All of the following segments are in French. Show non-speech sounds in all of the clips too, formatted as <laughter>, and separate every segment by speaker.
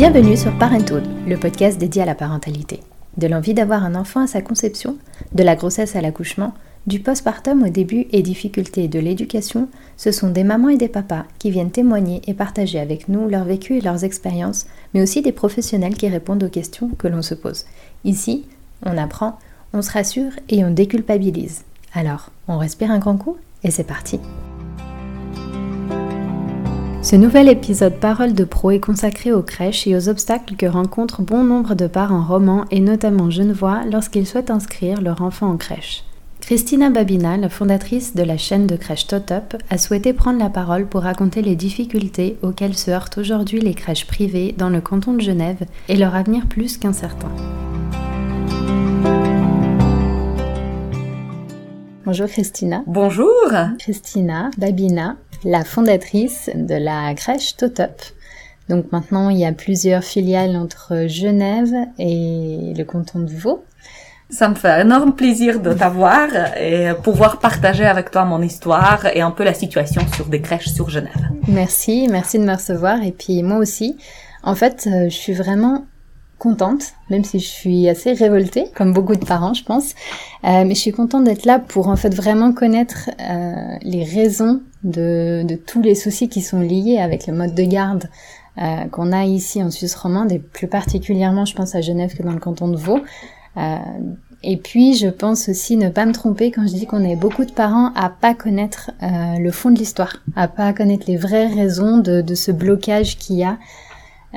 Speaker 1: Bienvenue sur Parenthood, le podcast dédié à la parentalité. De l'envie d'avoir un enfant à sa conception, de la grossesse à l'accouchement, du postpartum au début et difficultés de l'éducation, ce sont des mamans et des papas qui viennent témoigner et partager avec nous leur vécu et leurs expériences, mais aussi des professionnels qui répondent aux questions que l'on se pose. Ici, on apprend, on se rassure et on déculpabilise. Alors, on respire un grand coup et c'est parti. Ce nouvel épisode Parole de Pro est consacré aux crèches et aux obstacles que rencontrent bon nombre de parents romans et notamment genevois lorsqu'ils souhaitent inscrire leur enfant en crèche. Christina Babina, la fondatrice de la chaîne de crèche Totop, a souhaité prendre la parole pour raconter les difficultés auxquelles se heurtent aujourd'hui les crèches privées dans le canton de Genève et leur avenir plus qu'incertain. Bonjour Christina.
Speaker 2: Bonjour.
Speaker 1: Christina Babina, la fondatrice de la crèche Totop. Donc maintenant, il y a plusieurs filiales entre Genève et le canton de Vaud.
Speaker 2: Ça me fait un énorme plaisir de t'avoir et pouvoir partager avec toi mon histoire et un peu la situation sur des crèches sur Genève.
Speaker 1: Merci, merci de me recevoir et puis moi aussi. En fait, euh, je suis vraiment contente, même si je suis assez révoltée, comme beaucoup de parents, je pense. Euh, mais je suis contente d'être là pour en fait vraiment connaître euh, les raisons de, de, tous les soucis qui sont liés avec le mode de garde euh, qu'on a ici en Suisse romande et plus particulièrement, je pense à Genève que dans le canton de Vaud. Euh, et puis, je pense aussi ne pas me tromper quand je dis qu'on est beaucoup de parents à pas connaître euh, le fond de l'histoire, à pas connaître les vraies raisons de, de ce blocage qu'il y a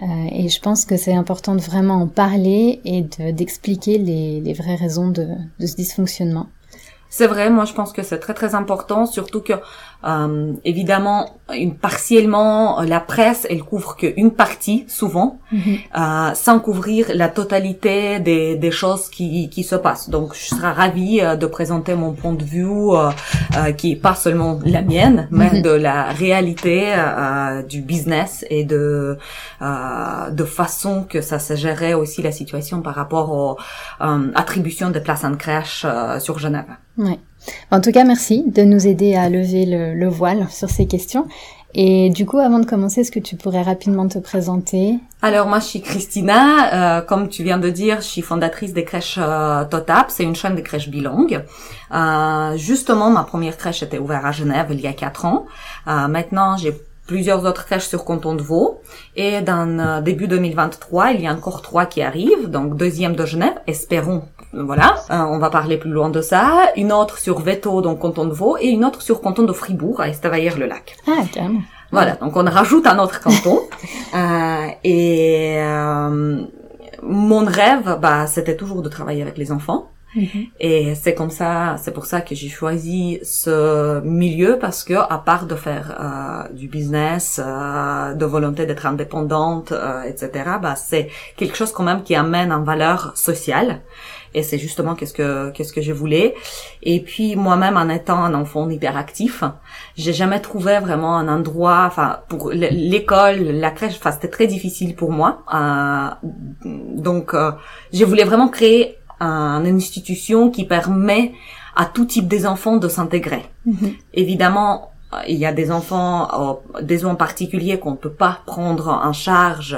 Speaker 1: euh, et je pense que c'est important de vraiment en parler et d'expliquer les, vraies raisons de, de ce dysfonctionnement.
Speaker 2: C'est vrai, moi je pense que c'est très très important, surtout que euh, évidemment, une, partiellement, la presse, elle couvre qu'une partie, souvent, mm -hmm. euh, sans couvrir la totalité des, des choses qui, qui se passent. Donc, je serai ravie euh, de présenter mon point de vue, euh, euh qui est pas seulement la mienne, mais mm -hmm. de la réalité euh, du business et de de façon que ça se gérait aussi la situation par rapport aux attributions de places en crèche sur Genève.
Speaker 1: Ouais. En tout cas, merci de nous aider à lever le, le, voile sur ces questions. Et du coup, avant de commencer, est-ce que tu pourrais rapidement te présenter?
Speaker 2: Alors, moi, je suis Christina. Euh, comme tu viens de dire, je suis fondatrice des crèches euh, Totap. C'est une chaîne de crèches bilingues. Euh, justement, ma première crèche était ouverte à Genève il y a quatre ans. Euh, maintenant, j'ai plusieurs autres crèches sur canton de Vaud. Et dans euh, début 2023, il y a encore trois qui arrivent. Donc deuxième de Genève, espérons. Voilà, euh, on va parler plus loin de ça. Une autre sur Veto, donc canton de Vaud, et une autre sur canton de Fribourg, à Estavayer-le-Lac.
Speaker 1: Ah, carrément.
Speaker 2: Voilà, donc on rajoute un autre canton. <laughs> euh, et euh, mon rêve, bah, c'était toujours de travailler avec les enfants.
Speaker 1: Mhm.
Speaker 2: Et c'est comme ça, c'est pour ça que j'ai choisi ce milieu parce que à part de faire euh, du business, euh, de volonté d'être indépendante, euh, etc. Bah c'est quelque chose quand même qui amène en valeur sociale. Et c'est justement qu'est-ce que qu'est-ce que je voulais. Et puis moi-même en étant un enfant hyperactif, j'ai jamais trouvé vraiment un endroit. Enfin pour l'école, la crèche, enfin c'était très difficile pour moi. Euh, donc euh, je voulais vraiment créer une institution qui permet à tout type des enfants de s'intégrer.
Speaker 1: -hmm.
Speaker 2: Évidemment, il y a des enfants, des enfants particuliers qu'on ne peut pas prendre en charge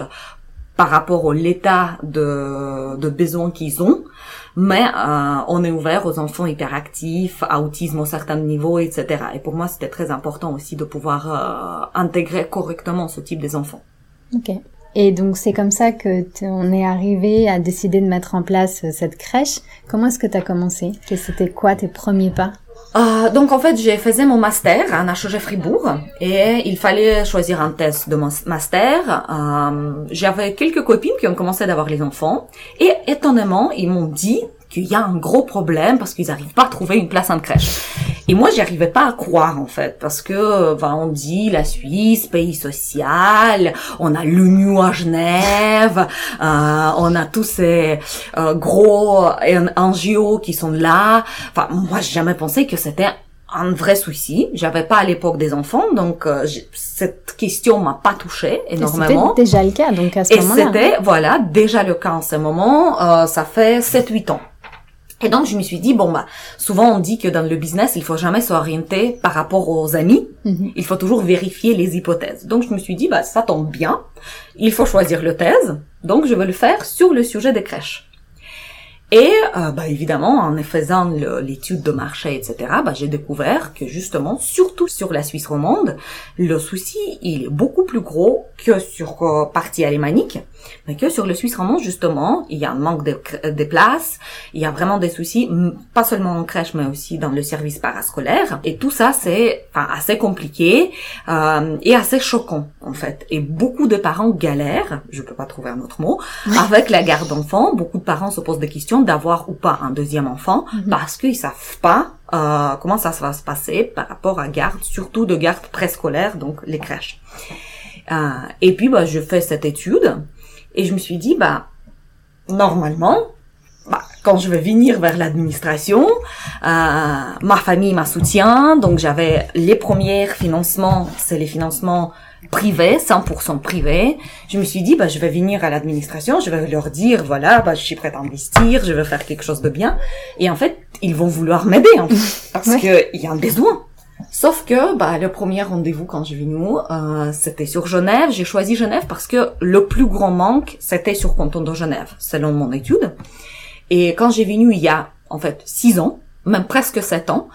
Speaker 2: par rapport au l'état de, de besoins qu'ils ont, mais euh, on est ouvert aux enfants hyperactifs, autisme au certain niveau, etc. Et pour moi, c'était très important aussi de pouvoir euh, intégrer correctement ce type des enfants.
Speaker 1: Ok. Et donc c'est comme ça que on est arrivé à décider de mettre en place cette crèche. Comment est-ce que tu as commencé c'était quoi tes premiers pas?
Speaker 2: Euh, donc en fait, j'ai fait mon master à HEG Fribourg et il fallait choisir un test de mon master. Euh, J'avais quelques copines qui ont commencé d'avoir les enfants et étonnamment, ils m'ont dit qu'il y a un gros problème parce qu'ils n'arrivent pas à trouver une place en crèche. Et moi, j'y arrivais pas à croire en fait, parce que ben, on dit la Suisse, pays social, on a l'UNU à Genève, euh, on a tous ces euh, gros NGO qui sont là. Enfin, moi, j'ai jamais pensé que c'était un vrai souci. J'avais pas à l'époque des enfants, donc euh, cette question m'a pas touchée énormément.
Speaker 1: C'était déjà le cas, donc à ce
Speaker 2: Et
Speaker 1: moment-là.
Speaker 2: c'était, voilà, déjà le cas en ce moment. Euh, ça fait 7-8 ans. Et donc je me suis dit bon bah souvent on dit que dans le business il faut jamais s'orienter par rapport aux amis,
Speaker 1: Mhm.
Speaker 2: il faut toujours vérifier les hypothèses. Donc je me suis dit bah ça tombe bien, il faut choisir le thèse, donc je vais le faire sur le sujet des crèches. Et euh, bah évidemment en faisant le- l'étude de marché etc bah j'ai découvert que justement surtout sur la Suisse romande le souci il est beaucoup plus gros que sur euh, partie alémanique mais que sur le Suisse romand justement il y a un manque de, cr- de places il y a vraiment des soucis, pas seulement en crèche, mais aussi dans le service parascolaire. Et tout ça, c'est enfin, assez compliqué euh, et assez choquant, en fait. Et beaucoup de parents galèrent, je peux pas trouver un autre mot, avec la garde d'enfants. Beaucoup de parents se posent des questions d'avoir ou pas un deuxième enfant
Speaker 1: Mhm.
Speaker 2: parce qu'ils savent pas euh, comment ça va se passer par rapport à garde, surtout de garde préscolaire, donc les crèches. Euh, et puis, bah, je fais cette étude et je me suis dit, bah, normalement, bah, quand je vais venir vers l'administration, euh, ma famille m'a soutient, donc j'avais les premiers financements, c'est les financements privés, 100% privés. Je me suis dit, bah, je vais venir à l'administration, je vais leur dire, voilà, bah, je suis prête à investir, je veux faire quelque chose de bien. Et en fait, ils vont vouloir m'aider, en fait, <laughs> parce
Speaker 1: Ouais.
Speaker 2: que il y a un besoin. Sauf que bah, le premier rendez-vous quand j'ai venu, euh, c'était sur Genève. J'ai choisi Genève parce que le plus grand manque, c'était sur canton de Genève, selon mon étude. Et quand j'ai venu il y a en fait six ans, même presque sept ans,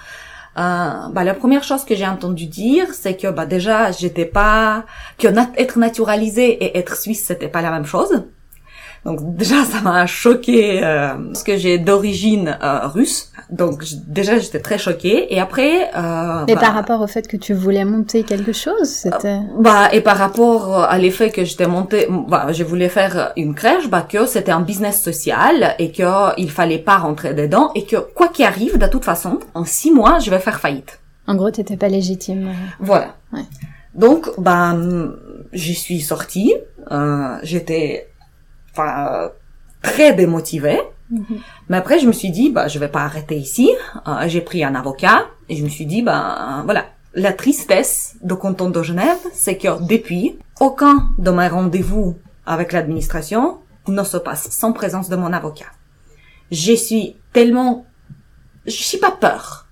Speaker 2: euh, bah, la première chose que j'ai entendu dire, c'est que bah, déjà j'étais pas que être naturalisé et être suisse c'était pas la même chose. Donc déjà ça m'a choqué euh, parce que j'ai d'origine euh, russe. Donc déjà j'étais très choquée et après euh,
Speaker 1: Et
Speaker 2: bah,
Speaker 1: par rapport au fait que tu voulais monter quelque chose, c'était...
Speaker 2: bah et par rapport à l'effet que j'étais montée, bah, je voulais faire une crèche, bah que c'était un business social et que il fallait pas rentrer dedans et que quoi qu'il arrive, de toute façon, en six mois, je vais faire faillite.
Speaker 1: En gros, t'étais pas légitime.
Speaker 2: Voilà.
Speaker 1: Ouais.
Speaker 2: Donc, bah, j'y suis sortie. Euh, j'étais, euh, très démotivée. Mais après, je me suis dit, bah, je vais pas arrêter ici. Euh, j'ai pris un avocat et je me suis dit, bah, voilà. La tristesse de canton de Genève, c'est que depuis, aucun de mes rendez-vous avec l'administration ne se passe sans présence de mon avocat. Je suis tellement, je suis pas peur,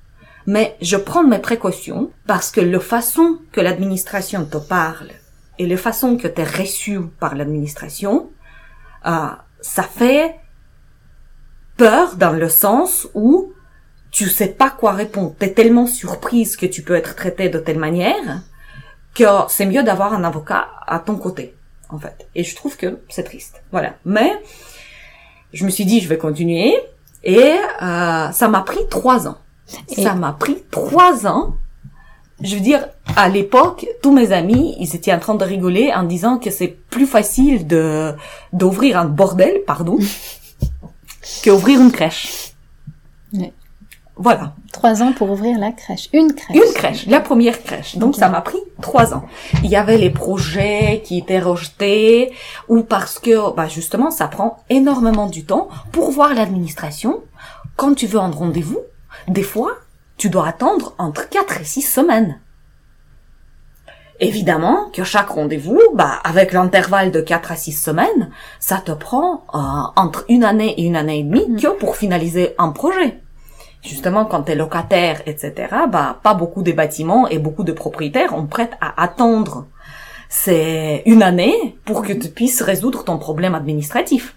Speaker 2: mais je prends mes précautions parce que la façon que l'administration te parle et la façon que tu es reçu par l'administration, euh, ça fait peur dans le sens où tu sais pas quoi répondre. T'es tellement surprise que tu peux être traité de telle manière que c'est mieux d'avoir un avocat à ton côté, en fait. Et je trouve que c'est triste. Voilà. Mais je me suis dit, je vais continuer. Et euh, ça m'a pris trois ans.
Speaker 1: Et-
Speaker 2: Ça m'a pris trois ans. Je veux dire, à l'époque, tous mes amis, ils étaient en train de rigoler en disant que c'est plus facile de d'ouvrir un bordel, pardon, <laughs> qu'ouvrir une crèche. Voilà,
Speaker 1: Trois ans pour ouvrir la crèche. Une crèche.
Speaker 2: une crèche, la première crèche. Donc ça m'a pris trois ans. Il y avait les projets qui étaient rejetés ou parce que bah justement ça prend énormément du temps pour voir l'administration. Quand tu veux un rendez-vous, des fois tu dois attendre entre quatre et six semaines. Évidemment que chaque rendez-vous, bah, avec l'intervalle de 4 à 6 semaines, ça te prend euh, entre une année et une année et demie
Speaker 1: Mm.
Speaker 2: que pour finaliser un projet. Justement, quand tu es locataire, etc., bah, pas beaucoup de bâtiments et beaucoup de propriétaires ont prêt à attendre c'est une année pour que tu puisses résoudre ton problème administratif.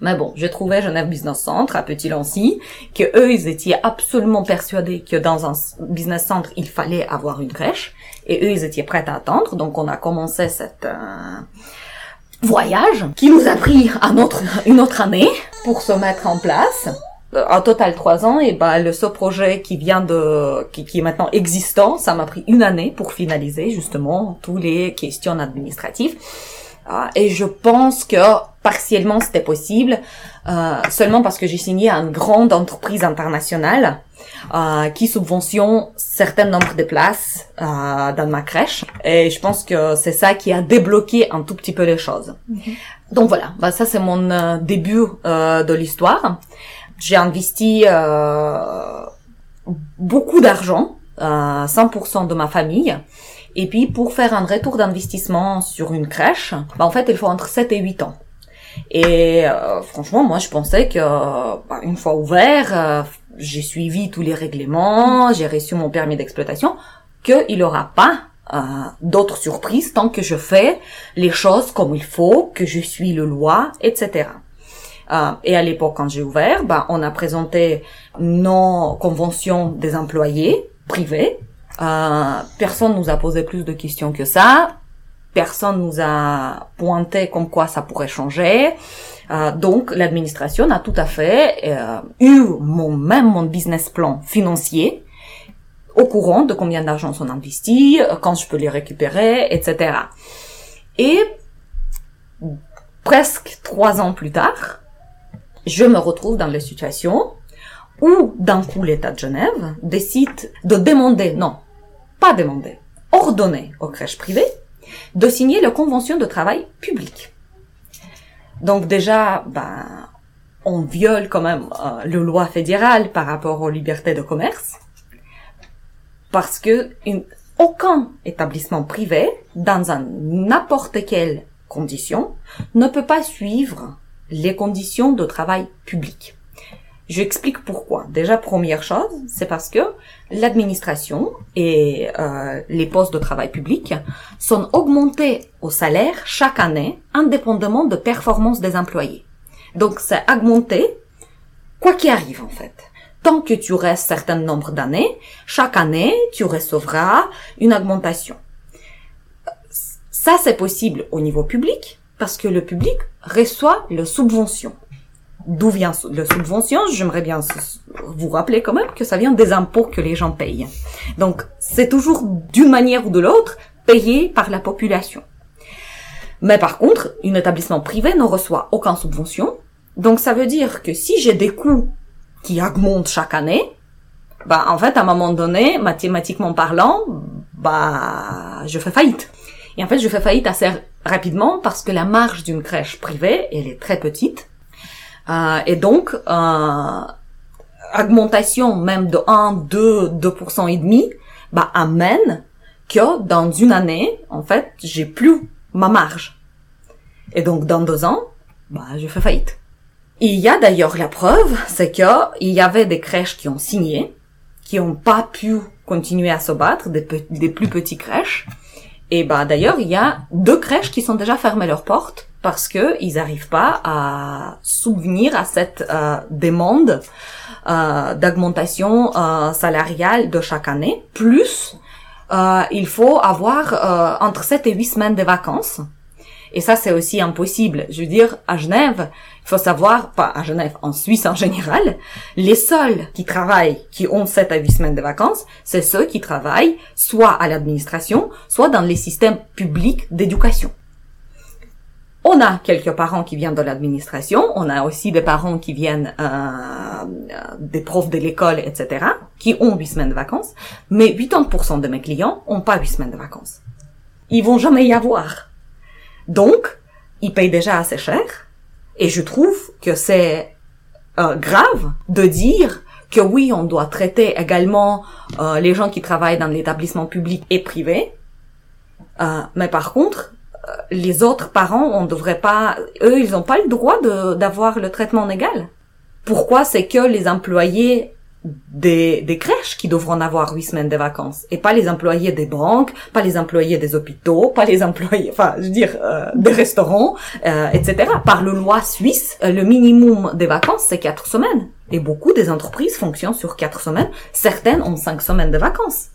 Speaker 2: Mais bon, j'ai trouvé Genève Business Centre à Petit-Lancy, que eux, ils étaient absolument persuadés que dans un business centre, il fallait avoir une crèche, et eux, ils étaient prêts à attendre. Donc, on a commencé cette euh, voyage qui nous a pris une autre année pour se mettre en place. Euh, En total trois ans, et bah le ce projet qui vient de, qui, qui est maintenant existant, ça m'a pris une année pour finaliser justement tous les questions administratives. Ah, et je pense que partiellement c'était possible, euh, seulement parce que j'ai signé à une grande entreprise internationale euh, qui subventionne certain nombre de places euh, dans ma crèche. Et je pense que c'est ça qui a débloqué un tout petit peu les choses. Donc voilà, bah, ça c'est mon euh, début euh, de l'histoire. J'ai investi euh, beaucoup d'argent, euh, 100% de ma famille. Et puis, pour faire un retour d'investissement sur une crèche, bah, en fait, il faut entre 7 et 8 ans. Et euh, franchement, moi, je pensais que bah, une fois ouvert, euh, j'ai suivi tous les règlements, j'ai reçu mon permis d'exploitation, qu'il aura pas euh, d'autres surprises tant que je fais les choses comme il faut, que je suis le loi, etc. Euh, et à l'époque, quand j'ai ouvert, bah, on a présenté nos conventions des employés privés. Euh, personne nous a posé plus de questions que ça. Personne nous a pointé comme quoi ça pourrait changer. Euh, donc l'administration a tout à fait euh, eu mon même mon business plan financier au courant de combien d'argent sont investis, quand je peux les récupérer, etc. Et presque trois ans plus tard, je me retrouve dans la situation où d'un coup l'État de Genève décide de demander, non, pas demander, ordonner aux crèches privées de signer la convention de travail public. Donc déjà, ben, on viole quand même euh, le loi fédérale par rapport aux libertés de commerce, parce que aucun établissement privé, dans n'importe quelle condition, ne peut pas suivre les conditions de travail public. J'explique pourquoi. Déjà, première chose, c'est parce que l'administration et euh, les postes de travail public sont augmentés au salaire chaque année, indépendamment de performance des employés. Donc, c'est augmenté, quoi qu'il arrive en fait. Tant que tu restes certain nombre d'années, chaque année, tu recevras une augmentation. Ça, c'est possible au niveau public, parce que le public reçoit le subvention. D'où vient le subvention J'aimerais bien vous rappeler quand même que ça vient des impôts que les gens payent. Donc, c'est toujours d'une manière ou de l'autre payé par la population. Mais par contre, un établissement privé ne reçoit aucune subvention. Donc, ça veut dire que si j'ai des coûts qui augmentent chaque année, bah, en fait, à un moment donné, mathématiquement parlant, bah, je fais faillite. Et en fait, je fais faillite assez rapidement parce que la marge d'une crèche privée, elle est très petite. Euh, et donc, euh, augmentation même de 1, 2, 2% et demi, bah, amène que dans une année, en fait, j'ai plus ma marge. Et donc, dans deux ans, bah, je fais faillite. Il y a d'ailleurs la preuve, c'est que il y avait des crèches qui ont signé, qui n'ont pas pu continuer à se battre, des, des plus petites crèches, et bah d'ailleurs, il y a deux crèches qui sont déjà fermées leurs portes parce que ils n'arrivent pas à souvenir à cette euh, demande euh, d'augmentation euh, salariale de chaque année. Plus, euh, il faut avoir euh, entre 7 et 8 semaines de vacances. Et ça, c'est aussi impossible. Je veux dire, à Genève, il faut savoir, pas à Genève, en Suisse en général, les seuls qui travaillent, qui ont 7 à 8 semaines de vacances, c'est ceux qui travaillent soit à l'administration, soit dans les systèmes publics d'éducation. On a quelques parents qui viennent de l'administration, on a aussi des parents qui viennent euh, euh des profs de l'école, etc., qui ont 8 semaines de vacances, mais 80% de mes clients ont pas 8 semaines de vacances. Ils vont jamais y avoir. Donc, ils payent déjà assez cher, et je trouve que c'est euh, grave de dire que oui, on doit traiter également euh, les gens qui travaillent dans l'établissement public et privé, euh, mais par contre, les autres parents, on devrait pas, eux, ils n'ont pas le droit d'avoir le traitement égal. Pourquoi c'est que les employés des, des crèches qui devront avoir huit semaines de vacances et pas les employés des banques, pas les employés des hôpitaux, pas les employés, enfin, je veux dire, euh, des restaurants, euh, etc. Par le loi suisse, euh, le minimum des vacances c'est quatre semaines et beaucoup des entreprises fonctionnent sur quatre semaines. Certaines ont cinq semaines de vacances.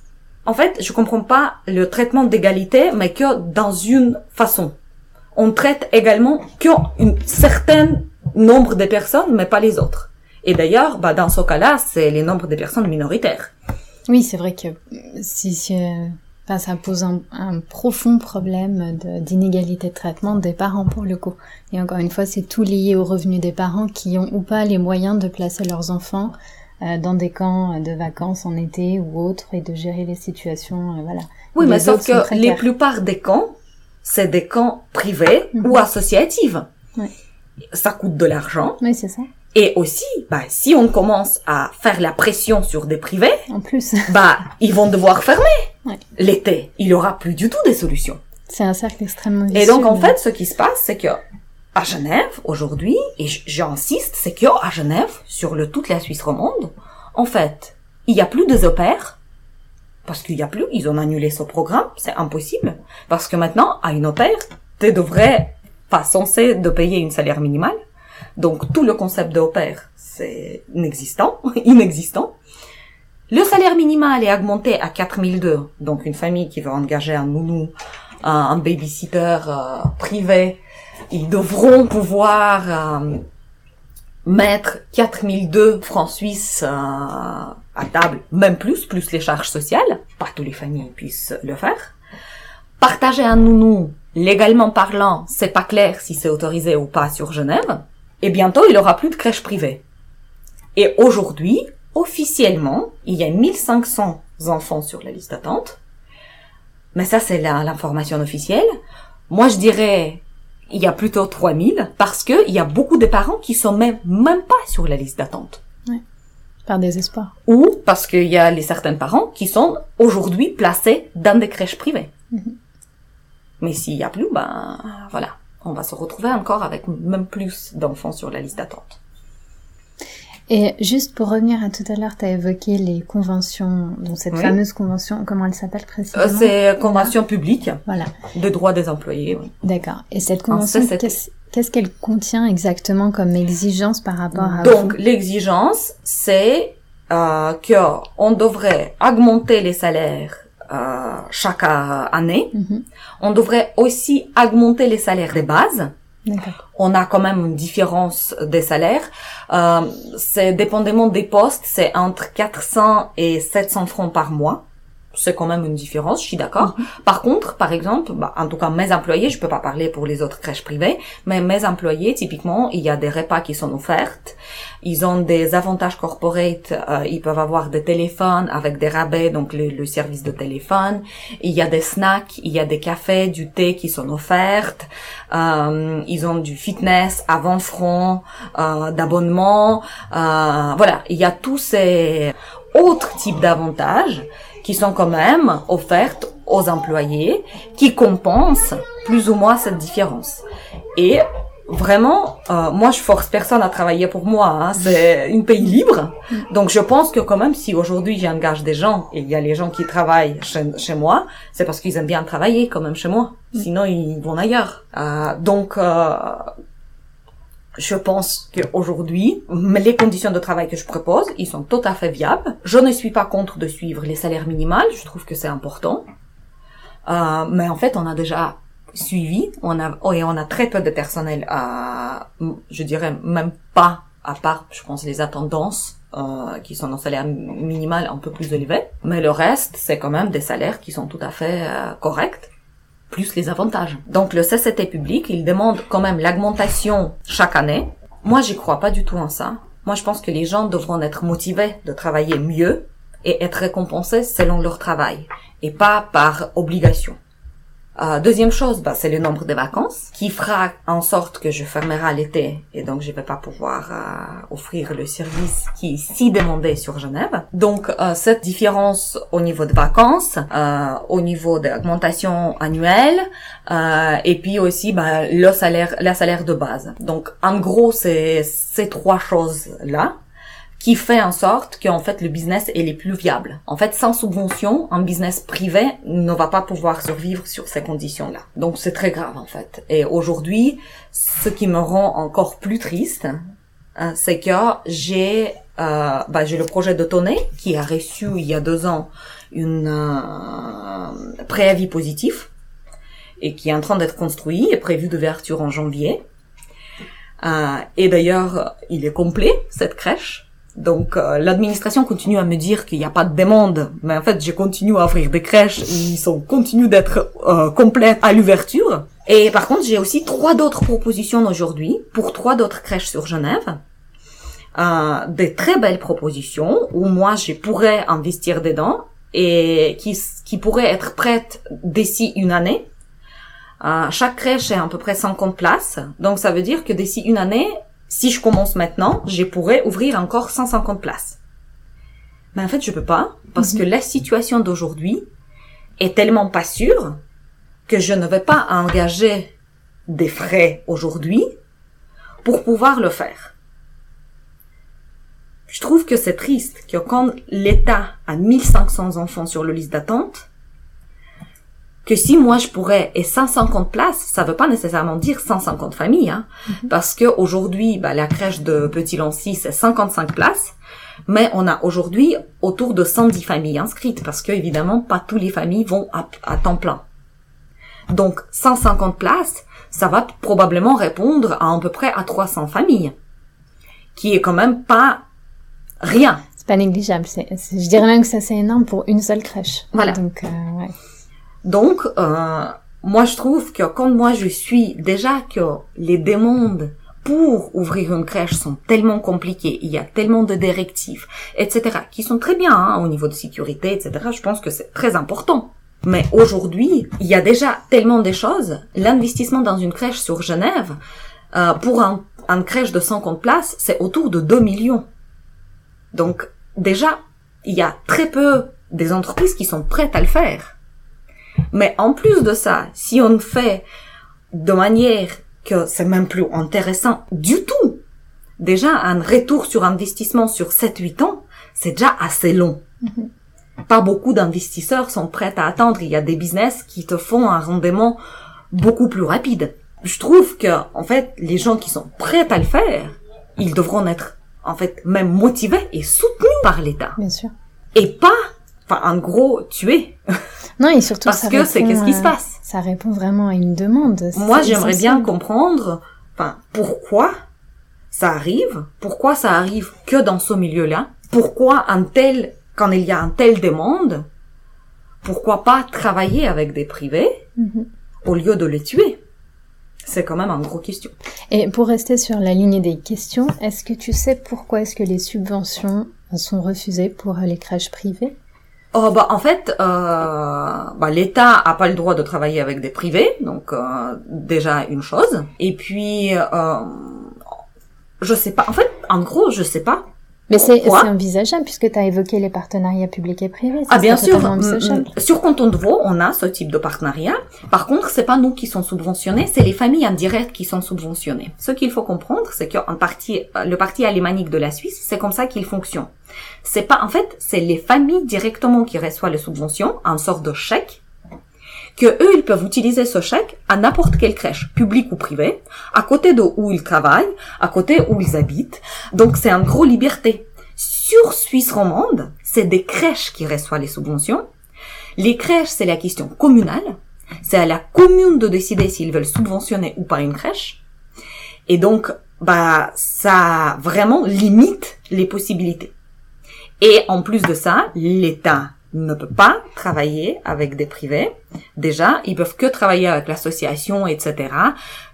Speaker 2: En fait, je comprends pas le traitement d'égalité, mais que dans une façon. On traite également qu'un certain nombre de personnes, mais pas les autres. Et d'ailleurs, bah, dans ce cas-là, c'est les nombres des personnes minoritaires.
Speaker 1: Oui, c'est vrai que si, si euh, ça pose un, profond problème d'inégalité de, de, traitement des parents pour le coup. Et encore une fois, c'est tout lié aux revenus des parents qui ont ou pas les moyens de placer leurs enfants dans des camps de vacances en été ou autres et de gérer les situations, euh, voilà.
Speaker 2: Oui, les mais sauf que les plupart des camps, c'est des camps privés -hmm. ou associatifs.
Speaker 1: Oui.
Speaker 2: Ça coûte de l'argent.
Speaker 1: Oui, c'est ça.
Speaker 2: Et aussi, bah, si on commence à faire la pression sur des privés,
Speaker 1: en plus, <laughs>
Speaker 2: bah, ils vont devoir fermer
Speaker 1: ouais.
Speaker 2: l'été. Il y aura plus du tout des solutions.
Speaker 1: C'est un cercle extrêmement vicieux.
Speaker 2: Et donc, en fait, ce qui se passe, c'est que à Genève aujourd'hui, et j'insiste, c'est que à Genève, sur le toute la Suisse romande, en fait, il y a plus de opères parce qu'il y a plus, ils ont annulé ce programme, c'est impossible, parce que maintenant, à une opère, tu devrais pas censé de payer une salaire minimale, donc tout le concept de c'est inexistant, <laughs> inexistant. Le salaire minimal est augmenté à 4002, donc une famille qui veut engager un nounou, un, babysitter euh, privé, ils devront pouvoir euh, mettre 4002 francs suisses euh, à table, même plus, plus les charges sociales. Pas toutes les familles puissent le faire. Partager un nounou, légalement parlant, c'est pas clair si c'est autorisé ou pas sur Genève. Et bientôt, il aura plus de crèche privée. Et aujourd'hui, officiellement, il y a 1500 enfants sur la liste d'attente. Mais ça, c'est l'information officielle. Moi, je dirais, il y a plutôt 3000 parce que il y a beaucoup de parents qui sont même, même pas sur la liste d'attente.
Speaker 1: Par désespoir.
Speaker 2: Ou parce qu'il y a les certains parents qui sont aujourd'hui placés dans des crèches privées. Mhm. Mais s'il y a plus, ben, voilà. On va se retrouver encore avec même plus d'enfants sur la liste d'attente.
Speaker 1: Et juste pour revenir à tout à l'heure, tu as évoqué les conventions, donc cette fameuse convention, comment elle s'appelle précisément
Speaker 2: euh, C'est convention publique voilà. de droits des employés.
Speaker 1: D'accord. Et cette convention, qu'est-ce qu'elle contient exactement comme exigence par rapport à
Speaker 2: Donc l'exigence, c'est euh, que on devrait augmenter les salaires euh, chaque année. Mhm. On devrait aussi augmenter les salaires de base on a quand même une différence des salaires. Euh, c'est dépendamment des postes, c'est entre 400 et 700 francs par mois c'est quand même une différence, je suis d'accord. Mhm. Par contre, par exemple, bah, en tout cas mes employés, je peux pas parler pour les autres crèches privées, mais mes employés, typiquement, il y a des repas qui sont offerts, ils ont des avantages corporate, euh, ils peuvent avoir des téléphones avec des rabais, donc le, le, service de téléphone, il y a des snacks, il y a des cafés, du thé qui sont offerts, euh, ils ont du fitness avant front, euh, d'abonnement, euh, voilà, il y a tous ces autres types d'avantages qui sont quand même offertes aux employés, qui compensent plus ou moins cette différence. Et vraiment, euh, moi je force personne à travailler pour moi. Hein, c'est un pays libre, donc je pense que quand même si aujourd'hui j'engage des gens et il y a les gens qui travaillent chez, chez moi, c'est parce qu'ils aiment bien travailler quand même chez moi. Sinon ils vont ailleurs. Euh, donc euh, je pense qu'aujourd'hui, les conditions de travail que je propose, ils sont tout à fait viables. Je ne suis pas contre de suivre les salaires minimales, je trouve que c'est important. Euh, mais en fait, on a déjà suivi, on a et on a très peu de personnel à, je dirais même pas, à part, je pense, les attendances euh, qui sont en salaire minimal un peu plus élevé. Mais le reste, c'est quand même des salaires qui sont tout à fait euh, corrects plus les avantages. Donc le CCT public, il demande quand même l'augmentation chaque année. Moi, j'y crois pas du tout en ça. Moi, je pense que les gens devront être motivés de travailler mieux et être récompensés selon leur travail et pas par obligation. Euh, deuxième chose, bah, c'est le nombre de vacances qui fera en sorte que je fermerai l'été et donc je vais pas pouvoir euh, offrir le service qui est si demandé sur Genève. Donc euh, cette différence au niveau de vacances, euh, au niveau de l'augmentation annuelle et puis aussi bah, le salaire, le salaire de base. Donc en gros c'est ces trois choses là qui fait en sorte qu'en fait le business est les plus viable. En fait, sans subvention, un business privé ne va pas pouvoir survivre sur ces conditions-là. Donc c'est très grave en fait. Et aujourd'hui, ce qui me rend encore plus triste, hein, c'est que j'ai euh, bah, j'ai le projet de Tonnet qui a reçu il y a deux ans une euh, préavis positif et qui est en train d'être construit et prévu d'ouverture en janvier. Euh, et d'ailleurs, il est complet cette crèche. Donc euh, l'administration continue à me dire qu'il n'y a pas de demande, mais en fait je continue à offrir des crèches, ils sont continuent d'être euh, complètes à l'ouverture. Et par contre j'ai aussi trois d'autres propositions aujourd'hui pour trois d'autres crèches sur Genève. Euh, des très belles propositions où moi je pourrais investir dedans et qui, qui pourraient être prêtes d'ici une année. Euh, chaque crèche est à peu près 50 places, donc ça veut dire que d'ici une année, si je commence maintenant, je pourrais ouvrir encore 150 places. Mais en fait, je peux pas, parce que mhm. la situation d'aujourd'hui est tellement pas sûre que je ne vais pas engager des frais aujourd'hui pour pouvoir le faire. Je trouve que c'est triste que quand l'État a 1500 enfants sur le liste d'attente, que si moi je pourrais et 150 places, ça veut pas nécessairement dire 150 familles, hein,
Speaker 1: Mhm.
Speaker 2: parce que aujourd'hui, bah, la crèche de Petit Lancy c'est 55 places, mais on a aujourd'hui autour de 110 familles inscrites, parce que évidemment pas toutes les familles vont à, à temps plein. Donc 150 places, ça va probablement répondre à à peu près à 300 familles, qui est quand même pas rien.
Speaker 1: C'est pas négligeable. je dirais même que ça c'est énorme pour une seule crèche.
Speaker 2: Voilà.
Speaker 1: Donc, euh, ouais.
Speaker 2: Donc, euh, moi, je trouve que quand moi je suis déjà que les demandes pour ouvrir une crèche sont tellement compliquées, il y a tellement de directives, etc., qui sont très bien hein, au niveau de sécurité, etc. Je pense que c'est très important. Mais aujourd'hui, il y a déjà tellement de choses. L'investissement dans une crèche sur Genève, euh, pour un, une crèche de 50 places, c'est autour de 2 millions. Donc, déjà, il y a très peu des entreprises qui sont prêtes à le faire. Mais en plus de ça, si on fait de manière que c'est même plus intéressant du tout, déjà un retour sur investissement sur 7-8 ans, c'est déjà assez long. Pas beaucoup d'investisseurs sont prêts à attendre. Il y a des business qui te font un rendement beaucoup plus rapide. Je trouve que, en fait, les gens qui sont prêts à le faire, ils devront être, en fait, même motivés et soutenus par l'État.
Speaker 1: bien sûr.
Speaker 2: Et pas, enfin, en gros, tués.
Speaker 1: Non, et surtout
Speaker 2: Parce
Speaker 1: ça
Speaker 2: que c'est qu'est-ce qui se passe?
Speaker 1: Ça répond vraiment à une demande.
Speaker 2: Moi, j'aimerais bien comprendre, enfin, pourquoi ça arrive, pourquoi ça arrive que dans ce milieu-là, pourquoi un tel, quand il y a un tel demande, pourquoi pas travailler avec des privés
Speaker 1: Mhm.
Speaker 2: au lieu de les tuer? C'est quand même une grosse question.
Speaker 1: Et pour rester sur la ligne des questions, est-ce que tu sais pourquoi est-ce que les subventions sont refusées pour les crèches privées?
Speaker 2: Oh bah en fait, euh, bah, l'État a pas le droit de travailler avec des privés, donc euh, déjà une chose. Et puis, euh, je sais pas. En fait, en gros, je sais pas.
Speaker 1: Mais c'est envisageable puisque tu as évoqué les partenariats publics et privés.
Speaker 2: Ah bien sûr, mm, mm, sur Canton de Vaud, on a ce type de partenariat. Par contre, c'est pas nous qui sont subventionnés, c'est les familles indirectes qui sont subventionnées. Ce qu'il faut comprendre, c'est qu'en partie, le parti alémanique de la Suisse, c'est comme ça qu'il fonctionne. C'est pas, en fait, c'est les familles directement qui reçoivent les subventions, en sorte de chèque, que eux, ils peuvent utiliser ce chèque à n'importe quelle crèche, publique ou privée, à côté de où ils travaillent, à côté où ils habitent. Donc, c'est en gros liberté. Sur Suisse romande, c'est des crèches qui reçoivent les subventions. Les crèches, c'est la question communale. C'est à la commune de décider s'ils veulent subventionner ou pas une crèche. Et donc, bah, ça vraiment limite les possibilités. Et en plus de ça, l'État ne peut pas travailler avec des privés. Déjà, ils peuvent que travailler avec l'association, etc.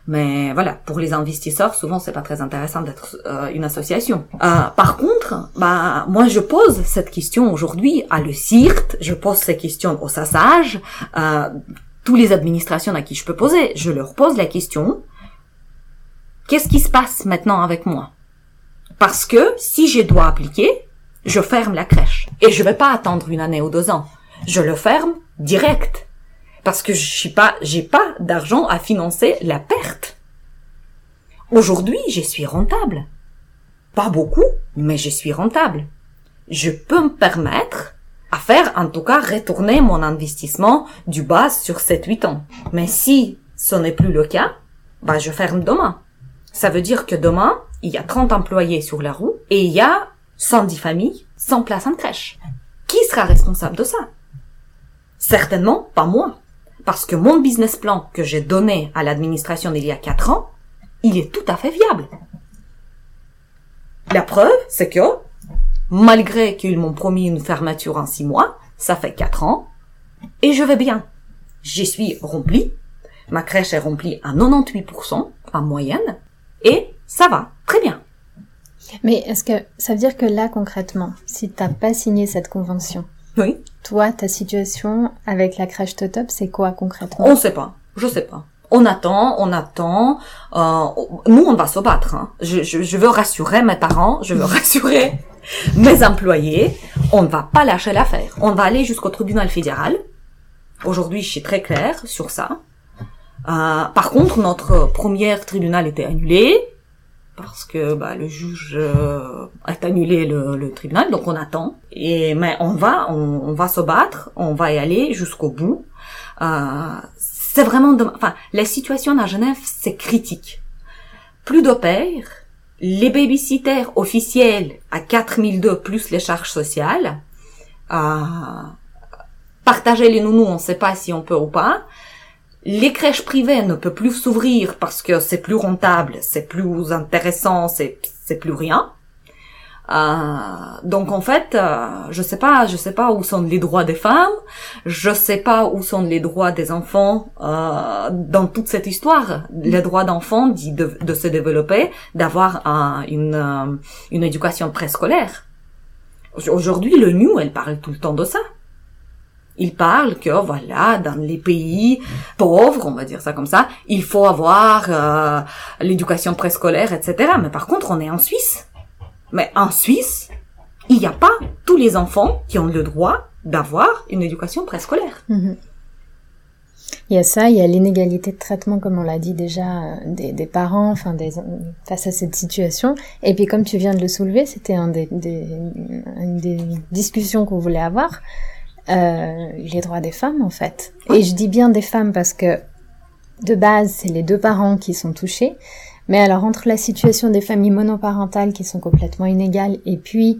Speaker 2: Mais voilà, pour les investisseurs, souvent c'est pas très intéressant d'être euh, une association. Euh, par contre, bah moi je pose cette question aujourd'hui à le CIRT, je pose ces questions au SASAGE, euh, tous les administrations à qui je peux poser, je leur pose la question qu'est-ce qui se passe maintenant avec moi? Parce que si je dois appliquer, je ferme la crèche et je vais pas attendre une année ou deux ans. Je le ferme direct parce que je suis pas, j'ai pas d'argent à financer la perte. Aujourd'hui, je suis rentable. Pas beaucoup, mais je suis rentable. Je peux me permettre à faire, en tout cas, retourner mon investissement du bas sur 7-8 ans. Mais si ce n'est plus le cas, bah, je ferme demain. Ça veut dire que demain, il y a 30 employés sur la roue et il y a 110 familles sans place en crèche. Qui sera responsable de ça? Certainement pas moi. Parce que mon business plan que j'ai donné à l'administration il y a 4 ans, il est tout à fait viable. La preuve, c'est que, malgré qu'ils m'ont promis une fermeture en 6 mois, ça fait 4 ans, et je vais bien. J'y suis remplie. Ma crèche est remplie à 98% en moyenne, et ça va très bien.
Speaker 1: Mais est-ce que ça veut dire que là, concrètement, si t'as pas signé cette convention,
Speaker 2: Oui.
Speaker 1: toi, ta situation avec la crèche Totop, c'est quoi concrètement?
Speaker 2: On sait pas. Je sais pas. On attend, on attend. Euh, nous, on va se battre. hein. Je, je, je veux rassurer mes parents, je veux <laughs> rassurer mes employés. On ne va pas lâcher l'affaire. On va aller jusqu'au tribunal fédéral. Aujourd'hui, je suis très claire sur ça. Euh, par contre, notre premier tribunal était annulé. Parce que bah, le juge euh, a annulé le, le, tribunal, donc on attend. Et mais on va, on, on va se battre, on va y aller jusqu'au bout. Euh, c'est vraiment, enfin, la situation à Genève, c'est critique. Plus de pères, les babysitters officiels à 4002 plus les charges sociales, euh, partager les nounous, on ne sait pas si on peut ou pas. Les crèches privées ne peuvent plus s'ouvrir parce que c'est plus rentable, c'est plus intéressant, c'est c'est plus rien. Euh, donc en fait, euh, je sais pas, je sais pas où sont les droits des femmes, je sais pas où sont les droits des enfants euh, dans toute cette histoire. Les droits d'enfants de, de, se développer, d'avoir une euh, une éducation préscolaire. Aujourd'hui, le NU, elle parle tout le temps de ça. Il parle que voilà, dans les pays pauvres, on va dire ça comme ça, il faut avoir euh, l'éducation préscolaire, etc. Mais par contre, on est en Suisse. Mais en Suisse, il n'y a pas tous les enfants qui ont le droit d'avoir une éducation préscolaire.
Speaker 1: Mhm. Il y a ça, il y a l'inégalité de traitement, comme on l'a dit déjà, euh, des, parents, enfin, des, face à cette situation. Et puis, comme tu viens de le soulever, c'était un des, des, une des discussions qu'on voulait avoir euh, les droits des femmes en fait. Et je dis bien des femmes parce que de base c'est les deux parents qui sont touchés. Mais alors entre la situation des familles monoparentales qui sont complètement inégales et puis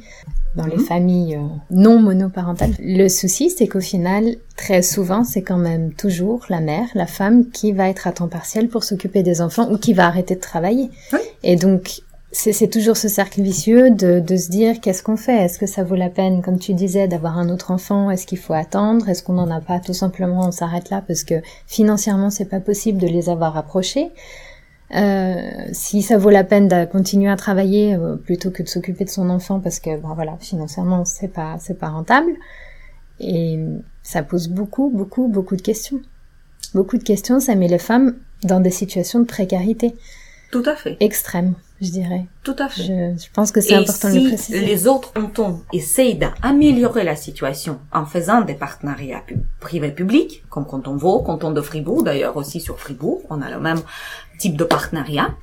Speaker 1: dans les mhm. familles euh, non monoparentales, le souci c'est qu'au final très souvent c'est quand même toujours la mère, la femme qui va être à temps partiel pour s'occuper des enfants ou qui va arrêter de travailler. Et donc c'est toujours ce cercle vicieux de, de se dire qu'est-ce qu'on fait? Est-ce que ça vaut la peine, comme tu disais, d'avoir un autre enfant Est-ce qu'il faut attendre? Est-ce qu'on n'en a pas Tout simplement, on s'arrête là parce que financièrement, c'est pas possible de les avoir approchés. Euh, si ça vaut la peine de continuer à travailler euh, plutôt que de s'occuper de son enfant parce que ben voilà financièrement c'est pas c'est pas rentable. Et ça pose beaucoup beaucoup beaucoup de questions. Beaucoup de questions ça met les femmes dans des situations de précarité.
Speaker 2: Tout à fait.
Speaker 1: Extrême je dirais.
Speaker 2: Tout à fait.
Speaker 1: Je, je pense que c'est important
Speaker 2: si
Speaker 1: de le préciser.
Speaker 2: les autres cantons essayent d'améliorer la situation en faisant des partenariats privés-publics, comme canton Vaud, canton de Fribourg, d'ailleurs aussi sur Fribourg, on a le même type de partenariat,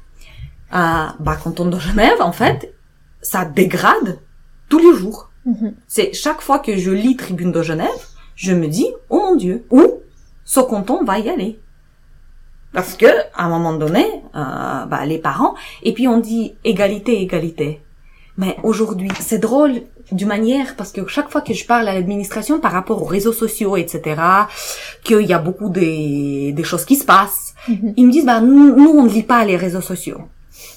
Speaker 2: euh, bah, canton de Genève, en fait, ça dégrade tous les jours.
Speaker 1: Mhm.
Speaker 2: C'est chaque fois que je lis Tribune de Genève, je me dis, oh mon Dieu, où ce canton va y aller? Parce que à un moment donné, bah, les parents, et puis on dit égalité, égalité. Mais aujourd'hui, c'est drôle d'une manière parce que chaque fois que je parle à l'administration par rapport aux réseaux sociaux, etc., qu'il y a beaucoup des, des choses qui se passent,
Speaker 1: Mhm.
Speaker 2: ils me disent bah nous, nous, on ne lit pas les réseaux sociaux.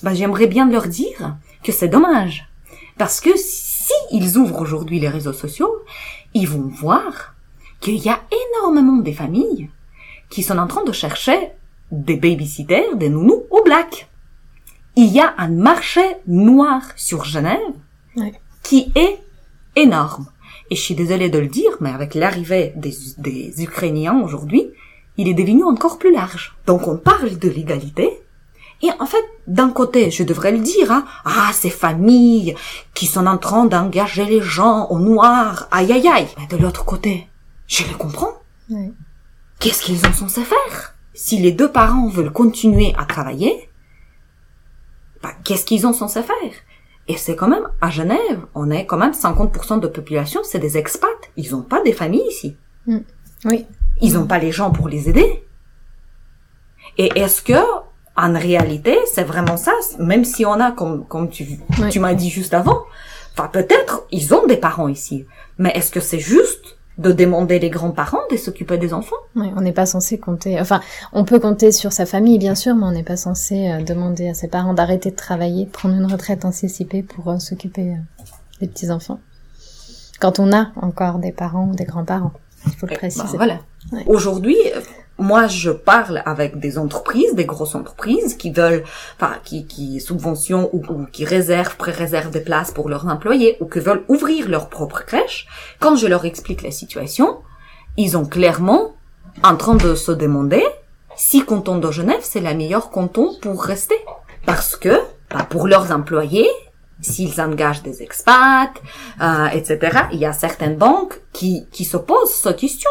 Speaker 2: Bah j'aimerais bien leur dire que c'est dommage parce que si ils ouvrent aujourd'hui les réseaux sociaux, ils vont voir qu'il y a énormément des familles qui sont en train de chercher des babysitters, des nounous black. Il y a un marché noir sur Genève qui est énorme. Et je suis désolée de le dire, mais avec l'arrivée des, des Ukrainiens aujourd'hui, il est devenu encore plus large. Donc on parle de l'égalité. Et en fait, d'un côté, je devrais le dire, hein, ah, ces familles qui sont en train d'engager les gens au noir, aïe aïe aïe. Mais de l'autre côté, je les comprends. Qu'est-ce qu'ils ont censé faire? Si les deux parents veulent continuer à travailler, bah, qu'est-ce qu'ils ont censé faire? Et c'est quand même, à Genève, on est quand même 50% de population, c'est des expats. Ils ont pas des familles ici.
Speaker 1: Oui.
Speaker 2: Ils ont pas les gens pour les aider. Et est-ce que, en réalité, c'est vraiment ça, même si on a, comme, comme tu, m'as dit juste avant, enfin, peut-être, ils ont des parents ici. Mais est-ce que c'est juste de demander les grands-parents de s'occuper des enfants?
Speaker 1: Ouais, on n'est pas censé compter. Enfin, on peut compter sur sa famille, bien sûr, mais on n'est pas censé euh, demander à ses parents d'arrêter de travailler, de prendre une retraite anticipée pour euh, s'occuper euh, des petits enfants. Quand on a encore des parents ou des grands-parents, il faut le
Speaker 2: Eh,
Speaker 1: préciser.
Speaker 2: bah, voilà.
Speaker 1: Ouais.
Speaker 2: Aujourd'hui, moi, je parle avec des entreprises, des grosses entreprises qui veulent, enfin, qui, qui subventionnent ou, ou qui réservent, pré-réservent des places pour leurs employés ou qui veulent ouvrir leur propre crèche. Quand je leur explique la situation, ils ont clairement en train de se demander si canton de Genève, c'est la meilleure canton pour rester. Parce que, bah, pour leurs employés, s'ils engagent des expats, euh, etc., il y a certaines banques qui, qui se posent cette question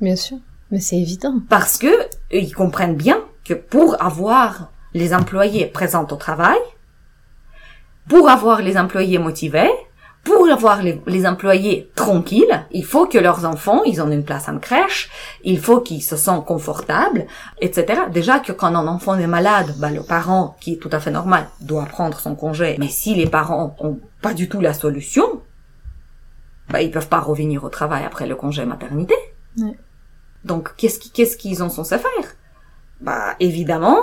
Speaker 1: Bien sûr. Mais c'est évident.
Speaker 2: parce que eux, ils comprennent bien que pour avoir les employés présents au travail, pour avoir les employés motivés, pour avoir les, les, employés tranquilles, il faut que leurs enfants, ils ont une place en crèche, il faut qu'ils se sentent confortables, etc. Déjà que quand un enfant est malade, bah, le parent, qui est tout à fait normal, doit prendre son congé. Mais si les parents ont pas du tout la solution, bah, ils peuvent pas revenir au travail après le congé maternité. Donc, qu'est-ce qu'ils qu'est-ce qu'ils en sont censés faire? Bah, évidemment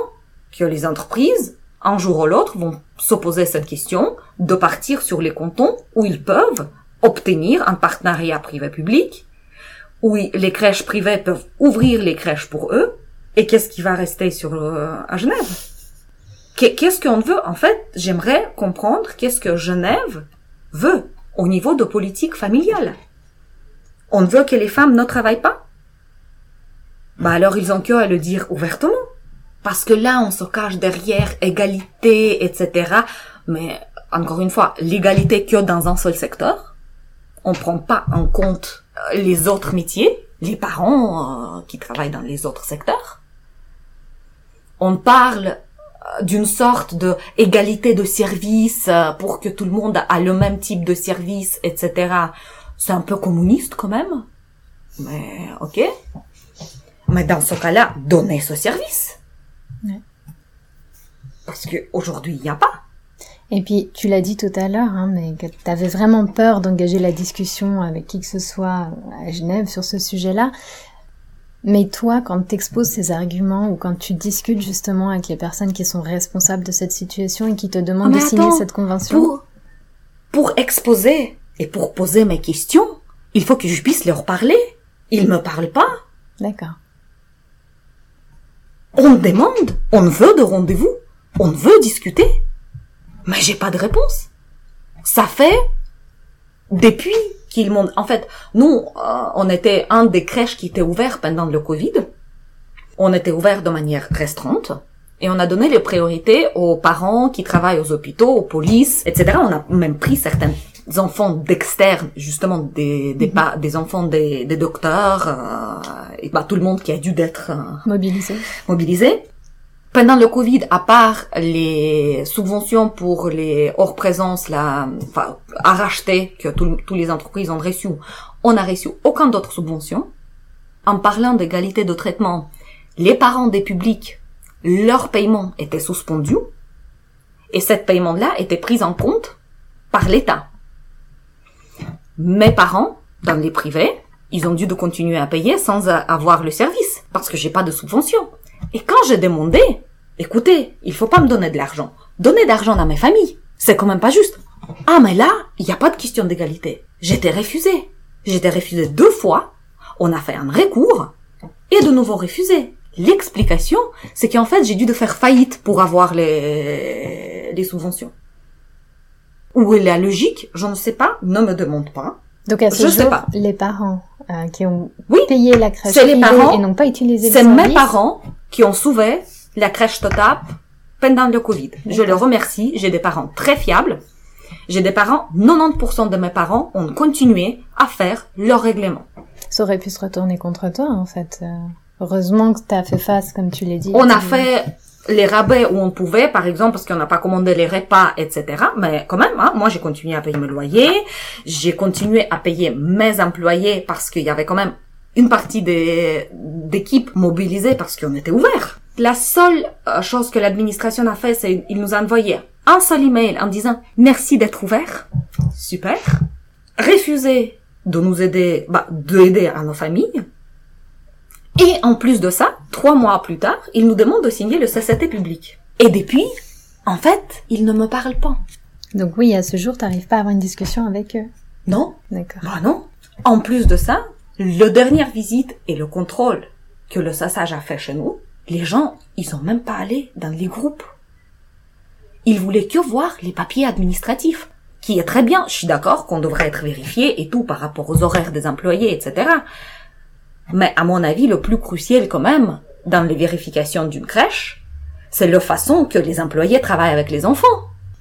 Speaker 2: que les entreprises un jour ou l'autre, vont se poser cette question de partir sur les cantons où ils peuvent obtenir un partenariat privé-public, où les crèches privées peuvent ouvrir les crèches pour eux, et qu'est-ce qui va rester sur à Genève? Qu'est-ce qu'on veut? En fait, j'aimerais comprendre qu'est-ce que Genève veut au niveau de politique familiale. On veut que les femmes ne travaillent pas? Bah alors ils ont qu'à le dire ouvertement. Parce que là, on se cache derrière égalité, etc. Mais encore une fois, l'égalité que dans un seul secteur. On prend pas en compte euh, les autres métiers, les parents euh, qui travaillent dans les autres secteurs. On parle euh, d'une sorte de égalité de service pour que tout le monde a le même type de service, etc. C'est un peu communiste quand même. Mais ok. Mais dans ce cas-là, donnez ce service. Parce qu'aujourd'hui, il n'y a pas.
Speaker 1: Et puis, tu l'as dit tout à l'heure, hein, mais que tu avais vraiment peur d'engager la discussion avec qui que ce soit à Genève sur ce sujet-là. Mais toi, quand tu exposes ces arguments ou quand tu discutes justement avec les personnes qui sont responsables de cette situation et qui te demandent de signer cette convention...
Speaker 2: Pour, pour exposer et pour poser mes questions, il faut que je puisse leur parler. Ils me parlent pas.
Speaker 1: D'accord.
Speaker 2: On demande, on veut de rendez-vous, on veut discuter, mais j'ai pas de réponse. Ça fait depuis qu'ils m'ont... En fait, nous, euh, on était un des crèches qui était ouvert pendant le Covid. On était ouvert de manière restreinte. Et on a donné les priorités aux parents qui travaillent aux hôpitaux, aux polices, etc. On a même pris certains enfants d'externes, justement des des, mhm. des enfants des, des docteurs, euh, et bah tout le monde qui a dû d'être euh,
Speaker 1: mobilisé.
Speaker 2: Mobilisé. Pendant le Covid, à part les subventions pour les hors présence, la, enfin, à racheter que tous les entreprises ont reçu, on n'a reçu aucun d'autre subvention. En parlant d'égalité de traitement, les parents des publics, leur paiement était suspendu et cette paiement-là était pris en compte par l'État. Mes parents, dans les privés, ils ont dû de continuer à payer sans avoir le service, parce que j'ai pas de subvention. Et quand j'ai demandé, écoutez, il faut pas me donner de l'argent. Donner d'argent à mes familles, c'est quand même pas juste. Ah, mais là, il n'y a pas de question d'égalité. J'étais refusée. J'étais refusée deux fois. On a fait un recours et de nouveau refusé. L'explication, c'est qu'en fait, j'ai dû de faire faillite pour avoir les, les subventions. Où est la logique Je ne sais pas, ne me demande pas.
Speaker 1: Donc à ce jour, pas. les parents euh, qui ont payé la crèche
Speaker 2: les parents,
Speaker 1: et n'ont pas utilisé
Speaker 2: C'est mes parents qui ont sauvé la crèche Totap pendant le Covid. Je les remercie. J'ai des parents très fiables. J'ai des parents, 90% de mes parents ont continué à faire leur règlement.
Speaker 1: Ça aurait pu se retourner contre toi, en fait. Euh, heureusement que tu as fait face, comme tu l'as dit.
Speaker 2: On a fait les rabais où on pouvait, par exemple, parce qu'on n'a pas commandé les repas, etc. Mais quand même, hein, moi j'ai continué à payer mes loyers, j'ai continué à payer mes employés parce qu'il y avait quand même une partie des d'équipes mobilisées parce qu'on était ouvert. La seule euh, chose que l'administration a fait, c'est qu'il nous a envoyé un seul email en disant merci d'être ouvert, super, refuser de nous aider, bah, d'aider à nos familles, et en plus de ça, trois mois plus tard, il nous demande de signer le CCT public. Et depuis, en fait, ils ne me parlent pas.
Speaker 1: Donc oui, à ce jour, t'arrives pas à avoir une discussion avec eux
Speaker 2: Non.
Speaker 1: D'accord.
Speaker 2: Bah non. En plus de ça, le dernière visite et le contrôle que le SASAGE a fait chez nous, les gens, ils sont même pas allés dans les groupes. Ils voulaient que voir les papiers administratifs, qui est très bien, je suis d'accord qu'on devrait être vérifié et tout par rapport aux horaires des employés, etc. Mais à mon avis, le plus crucial quand même, dans les vérifications d'une crèche, c'est la façon que les employés travaillent avec les enfants.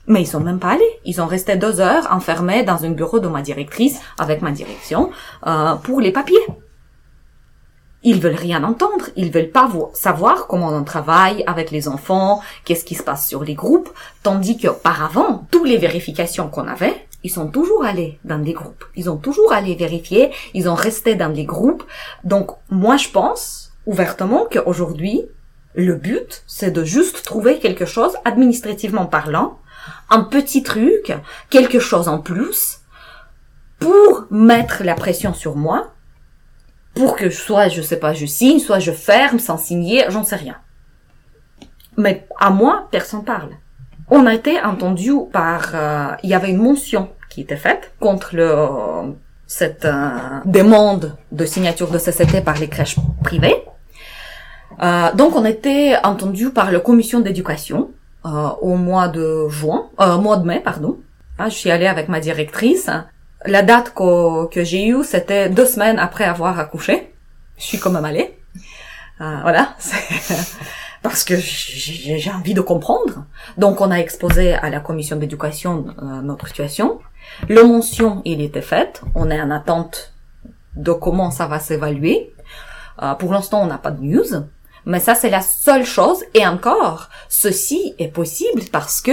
Speaker 2: Mais ils sont même pas allés. Ils ont resté deux heures enfermés dans un bureau de ma directrice avec ma direction euh, pour les papiers. ils veulent rien entendre, ils veulent pas savoir comment on travaille avec les enfants, qu'est-ce qui se passe sur les groupes, tandis qu'auparavant, toutes les vérifications qu'on avait, ils sont toujours allés dans des groupes, ils ont toujours allé vérifier, ils ont resté dans les groupes. Donc moi je pense ouvertement qu'aujourd'hui, le but, c'est de juste trouver quelque chose, administrativement parlant, un petit truc, quelque chose en plus, pour mettre la pression sur moi, pour que soit, je sais pas, je signe, soit je ferme sans signer, j'en sais rien. Mais à moi, personne parle. On a été entendu par, euh, il y avait une mention qui était faite contre le, cette euh, demande de signature de CCT par les crèches privées. Euh, donc on a été entendu par la commission d'éducation au mois de juin, mois de mai, pardon. Ah, je suis allée avec ma directrice la date que, que j'ai eue, c'était deux semaines après avoir accouché. Je suis quand même allée. Euh, voilà. <laughs> Parce que j'ai envie de comprendre. Donc, on a exposé à la commission d'éducation euh, notre situation. Le mention, il était fait. On est en attente de comment ça va s'évaluer. Euh, pour l'instant, on n'a pas de news. Mais ça, c'est la seule chose. Et encore, ceci est possible parce que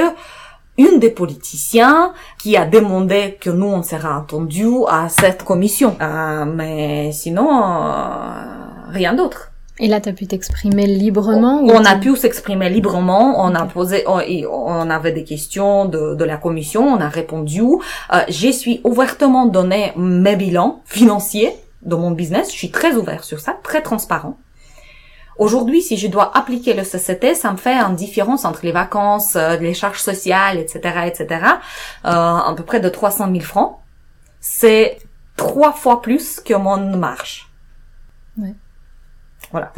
Speaker 2: une des politiciens qui a demandé que nous on sera entendu à cette commission. Euh, mais sinon, euh, rien d'autre.
Speaker 1: Et là, tu as pu t'exprimer librement
Speaker 2: On a pu s'exprimer librement. On a posé, on, avait des questions de, de, la commission. On a répondu. Euh, J'ai suis ouvertement donné mes bilans financiers de mon business. Je suis très ouvert sur ça, très transparent. Aujourd'hui, si je dois appliquer le CCT, ça me fait une différence entre les vacances, euh, les charges sociales, etc., etc., euh, à peu près de 300 000 francs. C'est trois fois plus que mon marge. Voilà.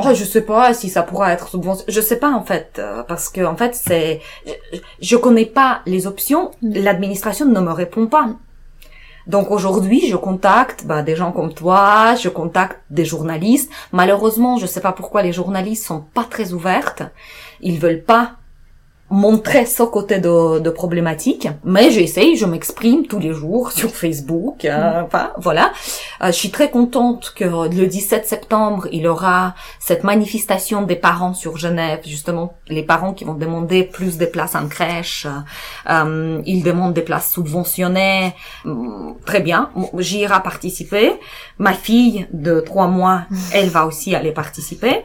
Speaker 2: Oh, je sais pas si ça pourra être subventionné. Je sais pas en fait, euh, parce que en fait c'est, je, je connais pas les options. Mm. L'administration ne me répond pas. Donc aujourd'hui, je contacte bah, des gens comme toi, je contacte des journalistes. Malheureusement, je sais pas pourquoi les journalistes sont pas très ouvertes. Ils veulent pas montrer ce côté de, de problématique, mais j'essaye, je m'exprime tous les jours sur Facebook, euh, mm. enfin voilà. Euh, je suis très contente que le 17 septembre, il y aura cette manifestation des parents sur Genève, justement les parents qui vont demander plus de places en crèche, euh, ils demandent des places subventionnées, mm, très bien, j'irai participer. Ma fille de trois mois, mm. elle va aussi aller participer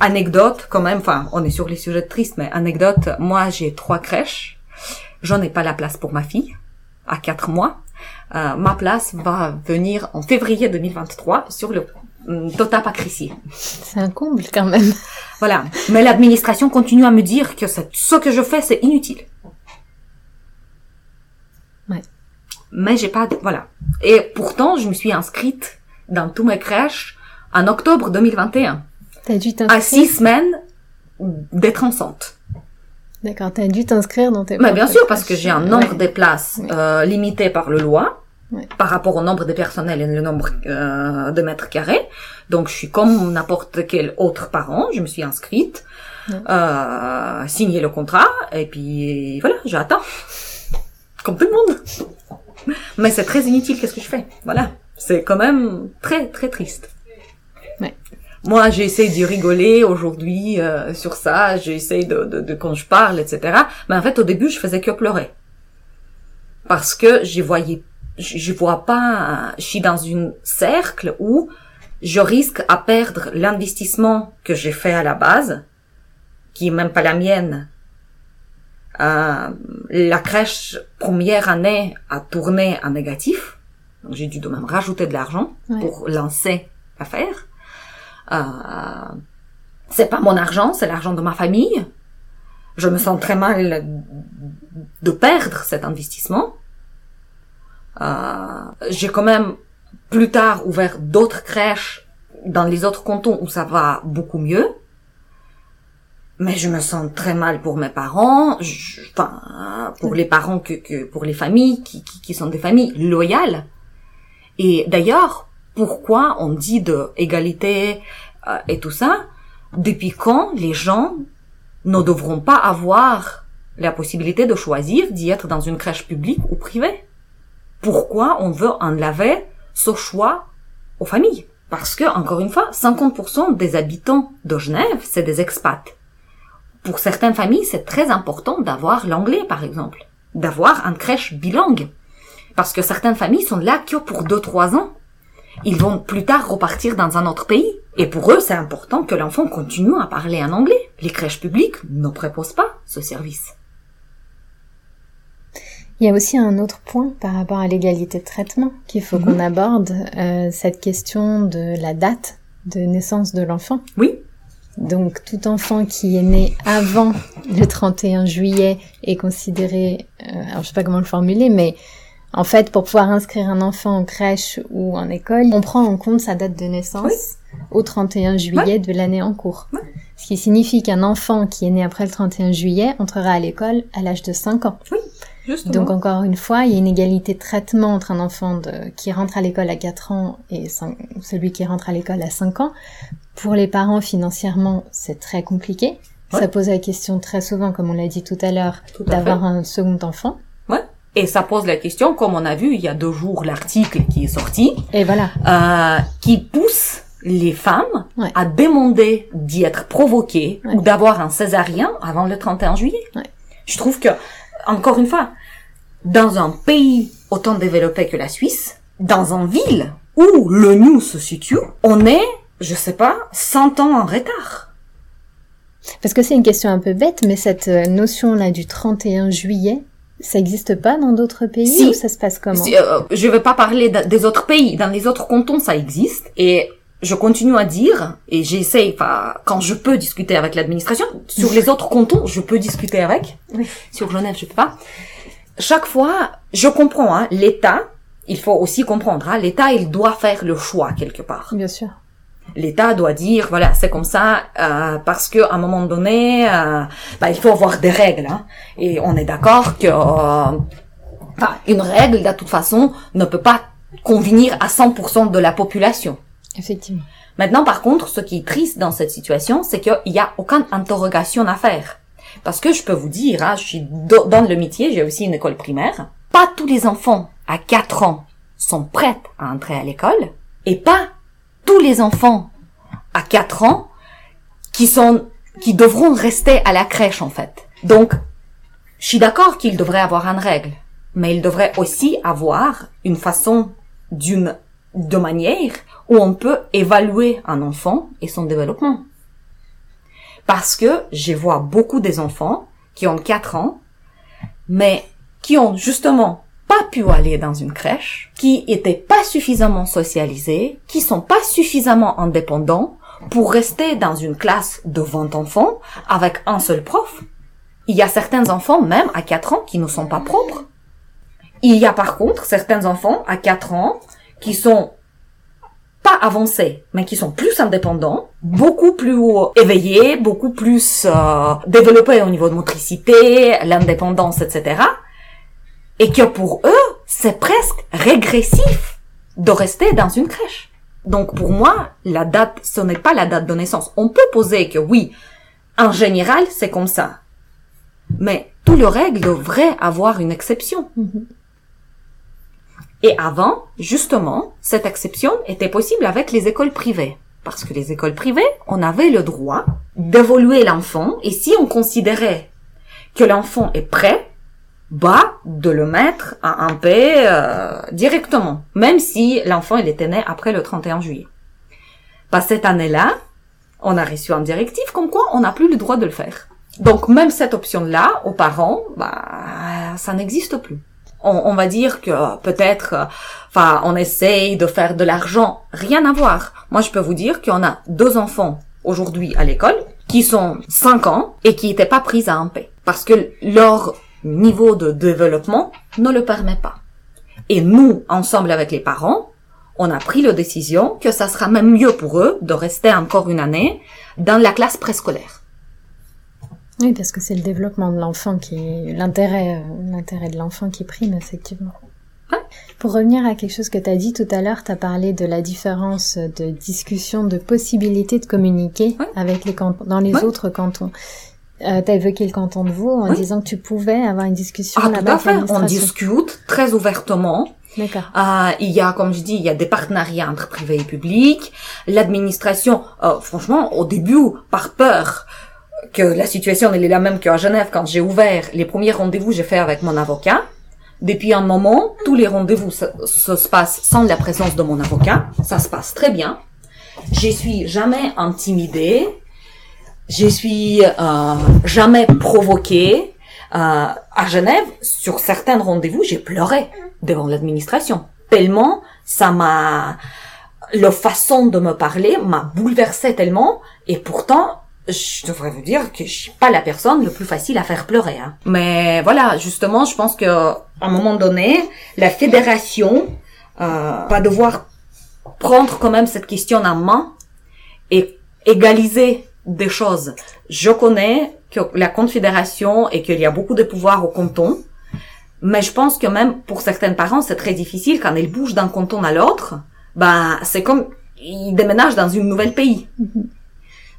Speaker 2: anecdote quand même, enfin, on est sur les sujets tristes, mais anecdote, moi j'ai trois crèches, j'en ai pas la place pour ma fille, à quatre mois. Euh, ma place va venir en février 2023 sur le euh, Tota Pacrissier.
Speaker 1: C'est un comble quand même.
Speaker 2: Voilà. Mais l'administration continue à me dire que ce que je fais, c'est inutile.
Speaker 1: Ouais.
Speaker 2: Mais j'ai pas, voilà. Et pourtant, je me suis inscrite dans tous mes crèches en octobre 2021.
Speaker 1: T'as dû
Speaker 2: t'inscrire À six semaines d'être enceinte.
Speaker 1: D'accord, t'as dû t'inscrire dans tes...
Speaker 2: Mais bien sûr, parce que j'ai un nombre de places euh, limité par le loi, par rapport au nombre de personnels et le nombre euh, de mètres carrés. Donc, je suis comme n'importe quel autre parent, je me suis inscrite, euh, signé le contrat, et puis voilà, j'attends. Comme tout le monde. Mais c'est très inutile, qu'est-ce que je fais? Voilà. C'est quand même très, très triste. Moi, j'essaie de rigoler aujourd'hui euh, sur ça, j'essaie de, de, de, quand je parle, etc. Mais en fait, au début, je faisais que pleurer. Parce que je voyais, je, vois pas, je suis dans un cercle où je risque à perdre l'investissement que j'ai fait à la base, qui est même pas la mienne. Euh, la crèche première année a tourné en négatif, donc j'ai dû même rajouter de l'argent pour lancer l'affaire. Euh, c'est pas mon argent, c'est l'argent de ma famille. Je me sens très mal de perdre cet investissement. Euh, j'ai quand même plus tard ouvert d'autres crèches dans les autres cantons où ça va beaucoup mieux. Mais je me sens très mal pour mes parents, enfin pour les parents que, que pour les familles qui, qui, qui sont des familles loyales. Et d'ailleurs, pourquoi on dit de égalité euh, et tout ça, depuis quand les gens ne devront pas avoir la possibilité de choisir d'y être dans une crèche publique ou privée? Pourquoi on veut enlever ce choix aux familles? Parce que, encore une fois, 50% des habitants de Genève, c'est des expats. Pour certaines familles, c'est très important d'avoir l'anglais, par exemple. D'avoir une crèche bilingue. Parce que certaines familles sont là que pour 2-3 ans. Ils vont plus tard repartir dans un autre pays. Et pour eux, c'est important que l'enfant continue à parler en anglais. Les crèches publiques ne proposent pas ce service.
Speaker 1: Il y a aussi un autre point par rapport à l'égalité de traitement qu'il faut qu'on aborde, euh, cette question de la date de naissance de l'enfant.
Speaker 2: Oui.
Speaker 1: Donc tout enfant qui est né avant le 31 juillet est considéré, euh, alors je sais pas comment le formuler, mais en fait pour pouvoir inscrire un enfant en crèche ou en école, on prend en compte sa date de naissance au 31 juillet de l'année en cours.
Speaker 2: Ouais.
Speaker 1: Ce qui signifie qu'un enfant qui est né après le 31 juillet entrera à l'école à l'âge de 5 ans.
Speaker 2: Oui, justement.
Speaker 1: Donc encore une fois, il y a une égalité de traitement entre un enfant de, qui rentre à l'école à 4 ans et celui qui rentre à l'école à 5 ans. Pour les parents, financièrement, c'est très compliqué.
Speaker 2: Ouais.
Speaker 1: Ça pose la question très souvent, comme on l'a dit tout à l'heure, d'avoir un second enfant.
Speaker 2: Et ça pose la question, comme on a vu il y a deux jours l'article qui est sorti,
Speaker 1: Et voilà.
Speaker 2: euh, qui pousse les femmes
Speaker 1: Ouais.
Speaker 2: à demander d'y être provoquées
Speaker 1: Ouais.
Speaker 2: ou d'avoir un césarien avant le 31 juillet.
Speaker 1: Ouais.
Speaker 2: Je trouve que, encore une fois, dans un pays autant développé que la Suisse, dans une ville où l'ONU se situe, on est, je sais pas, 100 ans en retard.
Speaker 1: Parce que c'est une question un peu bête, mais cette euh, notion-là du 31 juillet, ça n'existe pas dans d'autres pays
Speaker 2: Si.
Speaker 1: ou ça se passe comment
Speaker 2: Si, euh, je vais pas parler de- des autres pays. Dans les autres cantons, ça existe. Et je continue à dire, et j'essaie, enfin, quand je peux discuter avec l'administration, sur les autres cantons, je peux discuter avec.
Speaker 1: Oui.
Speaker 2: Sur Genève, je peux pas. Chaque fois, je comprends, hein, l'État, il faut aussi comprendre, hein, l'État, il doit faire le choix quelque part.
Speaker 1: Bien sûr.
Speaker 2: L'État doit dire, voilà, c'est comme ça, euh, parce que à un moment donné, euh, bah, il faut avoir des règles. hein. et on est d'accord que, euh, une règle, de toute façon, ne peut pas convenir à 100% de la population.
Speaker 1: Effectivement.
Speaker 2: Maintenant, par contre, ce qui est triste dans cette situation, c'est qu'il n'y a aucune interrogation à faire. Parce que je peux vous dire, hein, je suis dans le métier, j'ai aussi une école primaire. Pas tous les enfants à 4 ans sont prêts à entrer à l'école, et pas les enfants à 4 ans qui sont, qui devront rester à la crèche, en fait. Donc, je suis d'accord qu'il devrait avoir une règle, mais il devrait aussi avoir une façon d'une, de manière où on peut évaluer un enfant et son développement. Parce que je vois beaucoup des enfants qui ont 4 ans, mais qui ont justement pas pu aller dans une crèche, qui étaient pas suffisamment socialisés, qui sont pas suffisamment indépendants pour rester dans une classe de 20 enfants avec un seul prof. Il y a certains enfants, même à 4 ans, qui ne sont pas propres. Il y a par contre certains enfants à 4 ans qui sont pas avancés, mais qui sont plus indépendants, beaucoup plus éveillés, beaucoup plus euh, développés au niveau de motricité, l'indépendance, etc. Et que pour eux, c'est presque régressif de rester dans une crèche. Donc pour moi, la date, ce n'est pas la date de naissance. On peut poser que oui, en général, c'est comme ça. Mais tout le règle devrait avoir une exception. Et avant, justement, cette exception était possible avec les écoles privées. Parce que les écoles privées, on avait le droit d'évoluer l'enfant et si on considérait que l'enfant est prêt, bah, de le mettre à un paix euh, directement, même si l'enfant il était né après le 31 juillet. Bah, cette année-là, on a reçu un directive comme quoi on n'a plus le droit de le faire. Donc même cette option-là, aux parents, bah, ça n'existe plus on, on, va dire que peut-être, enfin, on essaye de faire de l'argent. Rien à voir. Moi, je peux vous dire qu'on a deux enfants aujourd'hui à l'école qui sont 5 ans et qui n'étaient pas pris à un paix parce que leur niveau de développement ne le permet pas. Et nous, ensemble avec les parents, on a pris la décision que ça sera même mieux pour eux de rester encore une année dans la classe préscolaire.
Speaker 1: Oui, parce que c'est le développement de l'enfant qui l'intérêt euh, l'intérêt de l'enfant qui prime effectivement.
Speaker 2: Ouais.
Speaker 1: Pour revenir à quelque chose que tu as dit tout à l'heure, tu as parlé de la différence de discussion, de possibilité de communiquer
Speaker 2: ouais.
Speaker 1: avec les cantons, dans les
Speaker 2: ouais.
Speaker 1: autres cantons. Euh, tu as évoqué le canton de Vaud en
Speaker 2: oui.
Speaker 1: disant que tu pouvais avoir une discussion
Speaker 2: ah,
Speaker 1: là-bas.
Speaker 2: Tout à fait. On discute très ouvertement.
Speaker 1: D'accord.
Speaker 2: Euh, il y a, comme je dis, il y a des partenariats entre privé et public. L'administration, euh, franchement, au début, par peur que la situation elle est la même qu'à Genève, quand j'ai ouvert les premiers rendez-vous, j'ai fait avec mon avocat. Depuis un moment, tous les rendez-vous se, se, se passent sans la présence de mon avocat. Ça se passe très bien. Je suis jamais intimidée. Je suis euh, jamais provoquée. Euh, à Genève, sur certains rendez-vous, j'ai pleuré devant l'administration. Tellement ça m'a, la façon de me parler m'a bouleversé tellement. Et pourtant, je devrais vous dire que je suis pas la personne le plus facile à faire pleurer. Hein. Mais voilà, justement, je pense que à un moment donné, la fédération euh, va devoir prendre quand même cette question en main et égaliser des choses. Je connais que la confédération et qu'il y a beaucoup de pouvoir au canton, mais je pense que même pour certains parents, c'est très difficile quand ils bougent d'un canton à l'autre. Ben, c'est comme ils déménagent dans un nouvel pays.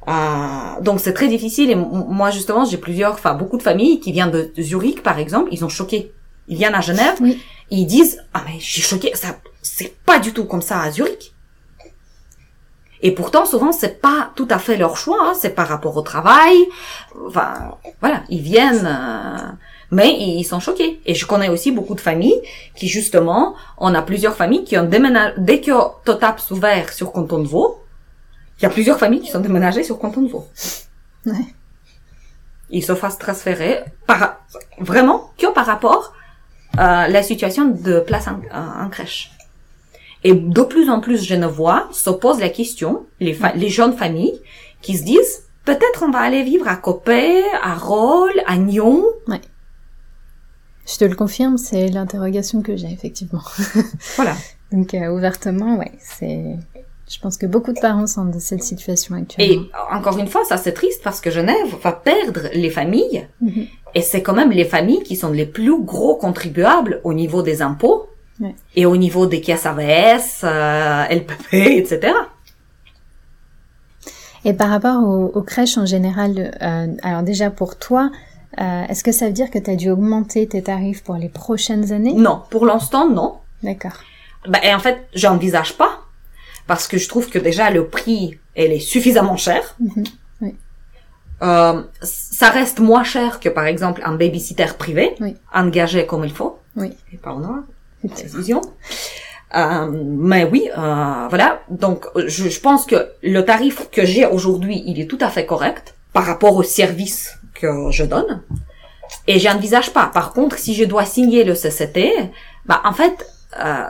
Speaker 2: Euh, donc c'est très difficile et moi justement j'ai plusieurs, enfin beaucoup de familles qui viennent de, Zurich par exemple, ils ont choqué. Ils viennent à Genève, oui. et ils disent ah mais j'ai choqué, ça c'est pas du tout comme ça à Zurich. Et pourtant souvent c'est pas tout à fait leur choix, hein, c'est par rapport au travail. Enfin voilà, ils viennent. Euh, mais ils sont choqués. Et je connais aussi beaucoup de familles qui, justement, on a plusieurs familles qui ont déménagé, dès que Totap s'ouvert sur Canton de Vaud, il y a plusieurs familles qui sont déménagées sur Canton de Vaud. Ouais. Ils se fassent transférer par, vraiment que par rapport à la situation de place en, en, crèche. Et de plus en plus je ne vois se pose la question, les, les jeunes familles qui se disent, peut-être on va aller vivre à Copé, à Rolles, à Nyon.
Speaker 1: Ouais. Je te le confirme, c'est l'interrogation que j'ai effectivement. <laughs>
Speaker 2: voilà.
Speaker 1: Donc euh, ouvertement, ouais, c'est je pense que beaucoup de parents sont dans cette situation actuellement.
Speaker 2: Et encore une fois, ça c'est triste parce que Genève va perdre les familles. Mm-hmm. Et c'est quand même les familles qui sont les plus gros contribuables au niveau des impôts ouais. et au niveau des caisses AVS, euh, LPP, etc.
Speaker 1: Et par rapport aux, aux crèches en général, euh, alors déjà pour toi, euh, est-ce que ça veut dire que tu as dû augmenter tes tarifs pour les prochaines années?
Speaker 2: Non, pour l'instant non.
Speaker 1: D'accord.
Speaker 2: Bah, et en fait, j'envisage pas parce que je trouve que déjà le prix, elle est suffisamment cher.
Speaker 1: Mm-hmm. Oui.
Speaker 2: Euh, ça reste moins cher que par exemple un babysitter privé,
Speaker 1: oui.
Speaker 2: engagé comme il faut.
Speaker 1: Oui.
Speaker 2: Et pas Euh, mais oui, euh, voilà. Donc, je, je, pense que le tarif que j'ai aujourd'hui, il est tout à fait correct par rapport au service que je donne. Et j'envisage pas. Par contre, si je dois signer le CCT, bah en fait, euh,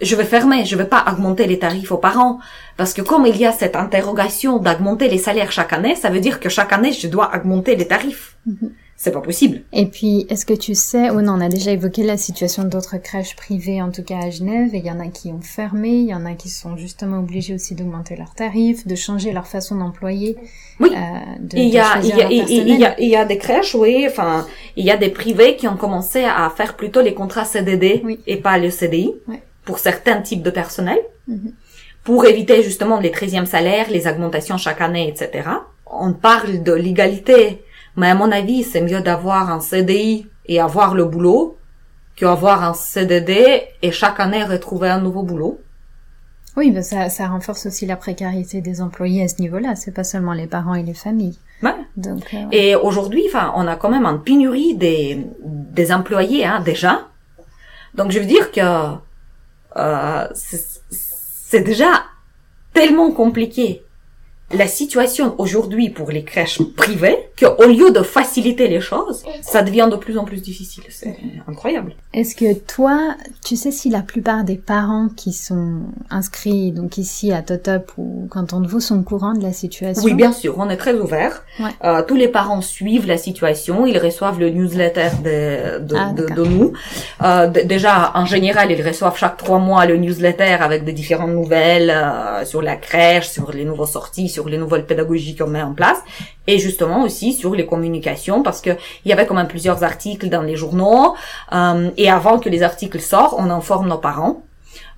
Speaker 2: je vais fermer, je vais pas augmenter les tarifs aux parents. Parce que comme il y a cette interrogation d'augmenter les salaires chaque année, ça veut dire que chaque année, je dois augmenter les tarifs.
Speaker 1: Mm-hmm.
Speaker 2: C'est pas possible.
Speaker 1: Et puis, est-ce que tu sais, ou non, on a déjà évoqué la situation d'autres crèches privées, en tout cas à Genève, et il y en a qui ont fermé, il y en a qui sont justement obligés aussi d'augmenter leurs tarifs, de changer leur façon d'employer.
Speaker 2: Oui. Euh, de, il y a, il y a, il y a, il y a des crèches, oui, enfin, il y a des privés qui ont commencé à faire plutôt les contrats CDD
Speaker 1: oui.
Speaker 2: et pas le CDI.
Speaker 1: Oui.
Speaker 2: Pour certains types de personnel.
Speaker 1: Mm -hmm.
Speaker 2: Pour éviter justement les 13e salaires, les augmentations chaque année, etc. On parle de l'égalité mais à mon avis, c'est mieux d'avoir un CDI et avoir le boulot qu'avoir un CDD et chaque année retrouver un nouveau boulot.
Speaker 1: Oui, ben ça, ça renforce aussi la précarité des employés à ce niveau-là. C'est pas seulement les parents et les familles.
Speaker 2: Ouais.
Speaker 1: Donc, euh, ouais.
Speaker 2: Et aujourd'hui, enfin, on a quand même une pénurie des, des employés, hein, déjà. Donc, je veux dire que euh, c'est déjà tellement compliqué la situation aujourd'hui pour les crèches privées qu'au lieu de faciliter les choses, ça devient de plus en plus difficile. C'est incroyable.
Speaker 1: Est-ce que toi, tu sais si la plupart des parents qui sont inscrits donc ici à Totop ou Canton de Vaud sont au courant de la situation?
Speaker 2: Oui, bien sûr, on est très ouvert.
Speaker 1: Ouais.
Speaker 2: Euh, tous les parents suivent la situation, ils reçoivent le newsletter de, de,
Speaker 1: Ah,
Speaker 2: de,
Speaker 1: d'accord.
Speaker 2: de nous. Euh, déjà, en général, ils reçoivent chaque trois mois le newsletter avec des différentes nouvelles euh, sur la crèche, sur les nouveaux sorties, sur les nouvelles pédagogies qu'on met en place, et justement aussi sur les communications, parce que il y avait quand même plusieurs articles dans les journaux, euh, et avant que les articles sortent, on informe nos parents.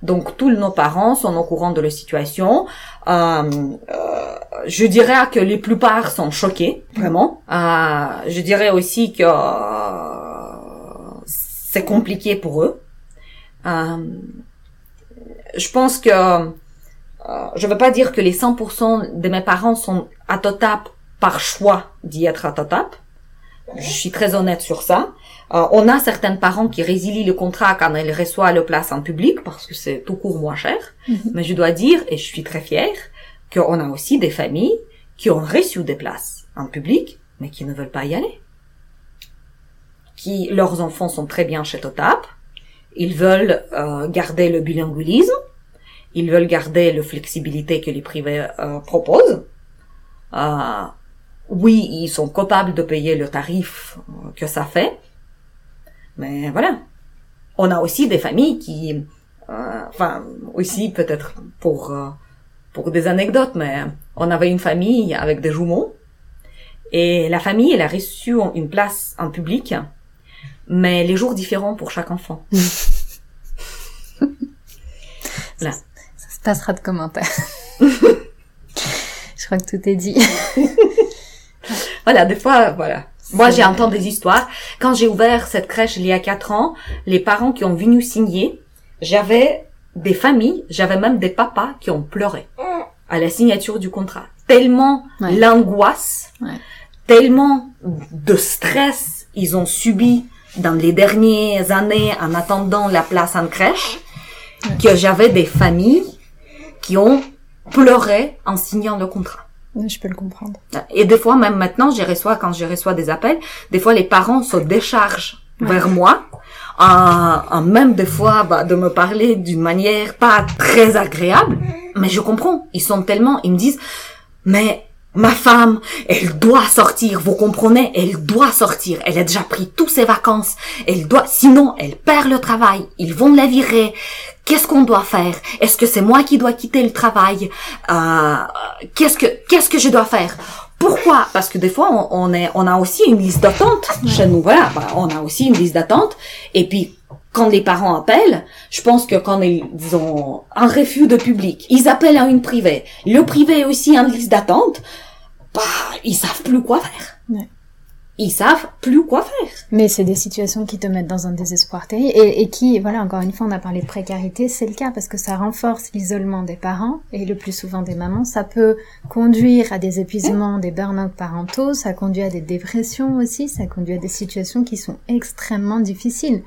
Speaker 2: Donc tous nos parents sont au courant de la situation. Euh, euh, je dirais que les plupart sont choqués, vraiment. Euh, je dirais aussi que euh, c'est compliqué pour eux. Euh, je pense que euh, je veux pas dire que les 100% de mes parents sont à Totap par choix d'y être à Totap. Je suis très honnête sur ça. Euh, on a certains parents qui résilient le contrat quand ils reçoivent le place en public parce que c'est tout court moins cher.
Speaker 1: Mhm.
Speaker 2: Mais je dois dire, et je suis très fière, qu'on a aussi des familles qui ont reçu des places en public, mais qui ne veulent pas y aller. Qui, leurs enfants sont très bien chez Totap. Ils veulent euh, garder le bilinguisme. Ils veulent garder la flexibilité que les privés euh, proposent. Euh, oui, ils sont capables de payer le tarif euh, que ça fait. Mais voilà. On a aussi des familles qui, euh, enfin, aussi peut-être pour euh, pour des anecdotes, mais on avait une famille avec des jumeaux et la famille, elle a reçu une place en public, mais les jours différents pour chaque enfant. <laughs> Là.
Speaker 1: Passera de commentaires. <laughs> Je crois que tout est dit. <laughs>
Speaker 2: Voilà, des fois, voilà. Moi, j'ai entendu des histoires. Quand j'ai ouvert cette crèche il y a quatre ans, les parents qui ont venu signer, j'avais des familles, j'avais même des papas qui ont pleuré à la signature du contrat. Tellement
Speaker 1: Ouais.
Speaker 2: l'angoisse,
Speaker 1: Ouais.
Speaker 2: tellement de stress ils ont subi dans les dernières années en attendant la place en crèche, que j'avais des familles qui ont pleuré en signant le contrat.
Speaker 1: Je peux le comprendre.
Speaker 2: Et des fois, même maintenant, je reçois, quand je reçois des appels, des fois, les parents se déchargent vers moi, en, en même des fois, bah, de me parler d'une manière pas très agréable. Mais je comprends. Ils sont tellement, ils me disent, mais ma femme, elle doit sortir. Vous comprenez? Elle doit sortir. Elle a déjà pris toutes ses vacances. Elle doit, sinon, elle perd le travail. Ils vont la virer. Qu'est-ce qu'on doit faire? Est-ce que c'est moi qui dois quitter le travail? Euh, Qu'est-ce que qu'est-ce que je dois faire? Pourquoi? Parce que des fois on, on est on a aussi une liste d'attente chez nous. Voilà, bah, on a aussi une liste d'attente. Et puis quand les parents appellent, je pense que quand ils ont un refus de public, ils appellent à une privée. Le privé est aussi en liste d'attente. Bah, ils savent plus quoi faire. Ils savent plus quoi faire.
Speaker 1: Mais c'est des situations qui te mettent dans un désespoir terrible et, et qui, voilà, encore une fois, on a parlé de précarité, c'est le cas parce que ça renforce l'isolement des parents et le plus souvent des mamans. Ça peut conduire à des épuisements, des burn-out parentaux, ça conduit à des dépressions aussi, ça conduit à des situations qui sont extrêmement difficiles.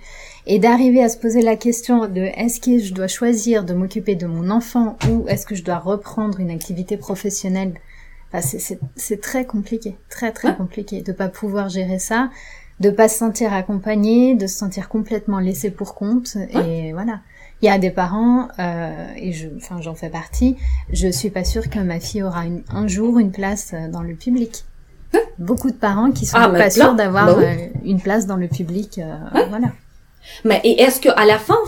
Speaker 1: Et d'arriver à se poser la question de est-ce que je dois choisir de m'occuper de mon enfant ou est-ce que je dois reprendre une activité professionnelle Enfin, c'est- très compliqué, très très
Speaker 2: Ouais.
Speaker 1: compliqué de pas pouvoir gérer ça, de pas se sentir accompagné, de se sentir complètement laissé pour compte et voilà. Il y a des parents euh, et je, enfin j'en fais partie. Je suis pas sûre que ma fille aura une- un jour une place euh, dans le public. Beaucoup de parents qui sont
Speaker 2: Ah,
Speaker 1: pas
Speaker 2: plein.
Speaker 1: sûrs d'avoir
Speaker 2: Bah oui.
Speaker 1: euh, une place dans le public. euh, Voilà.
Speaker 2: Mais et est-ce que à la fin,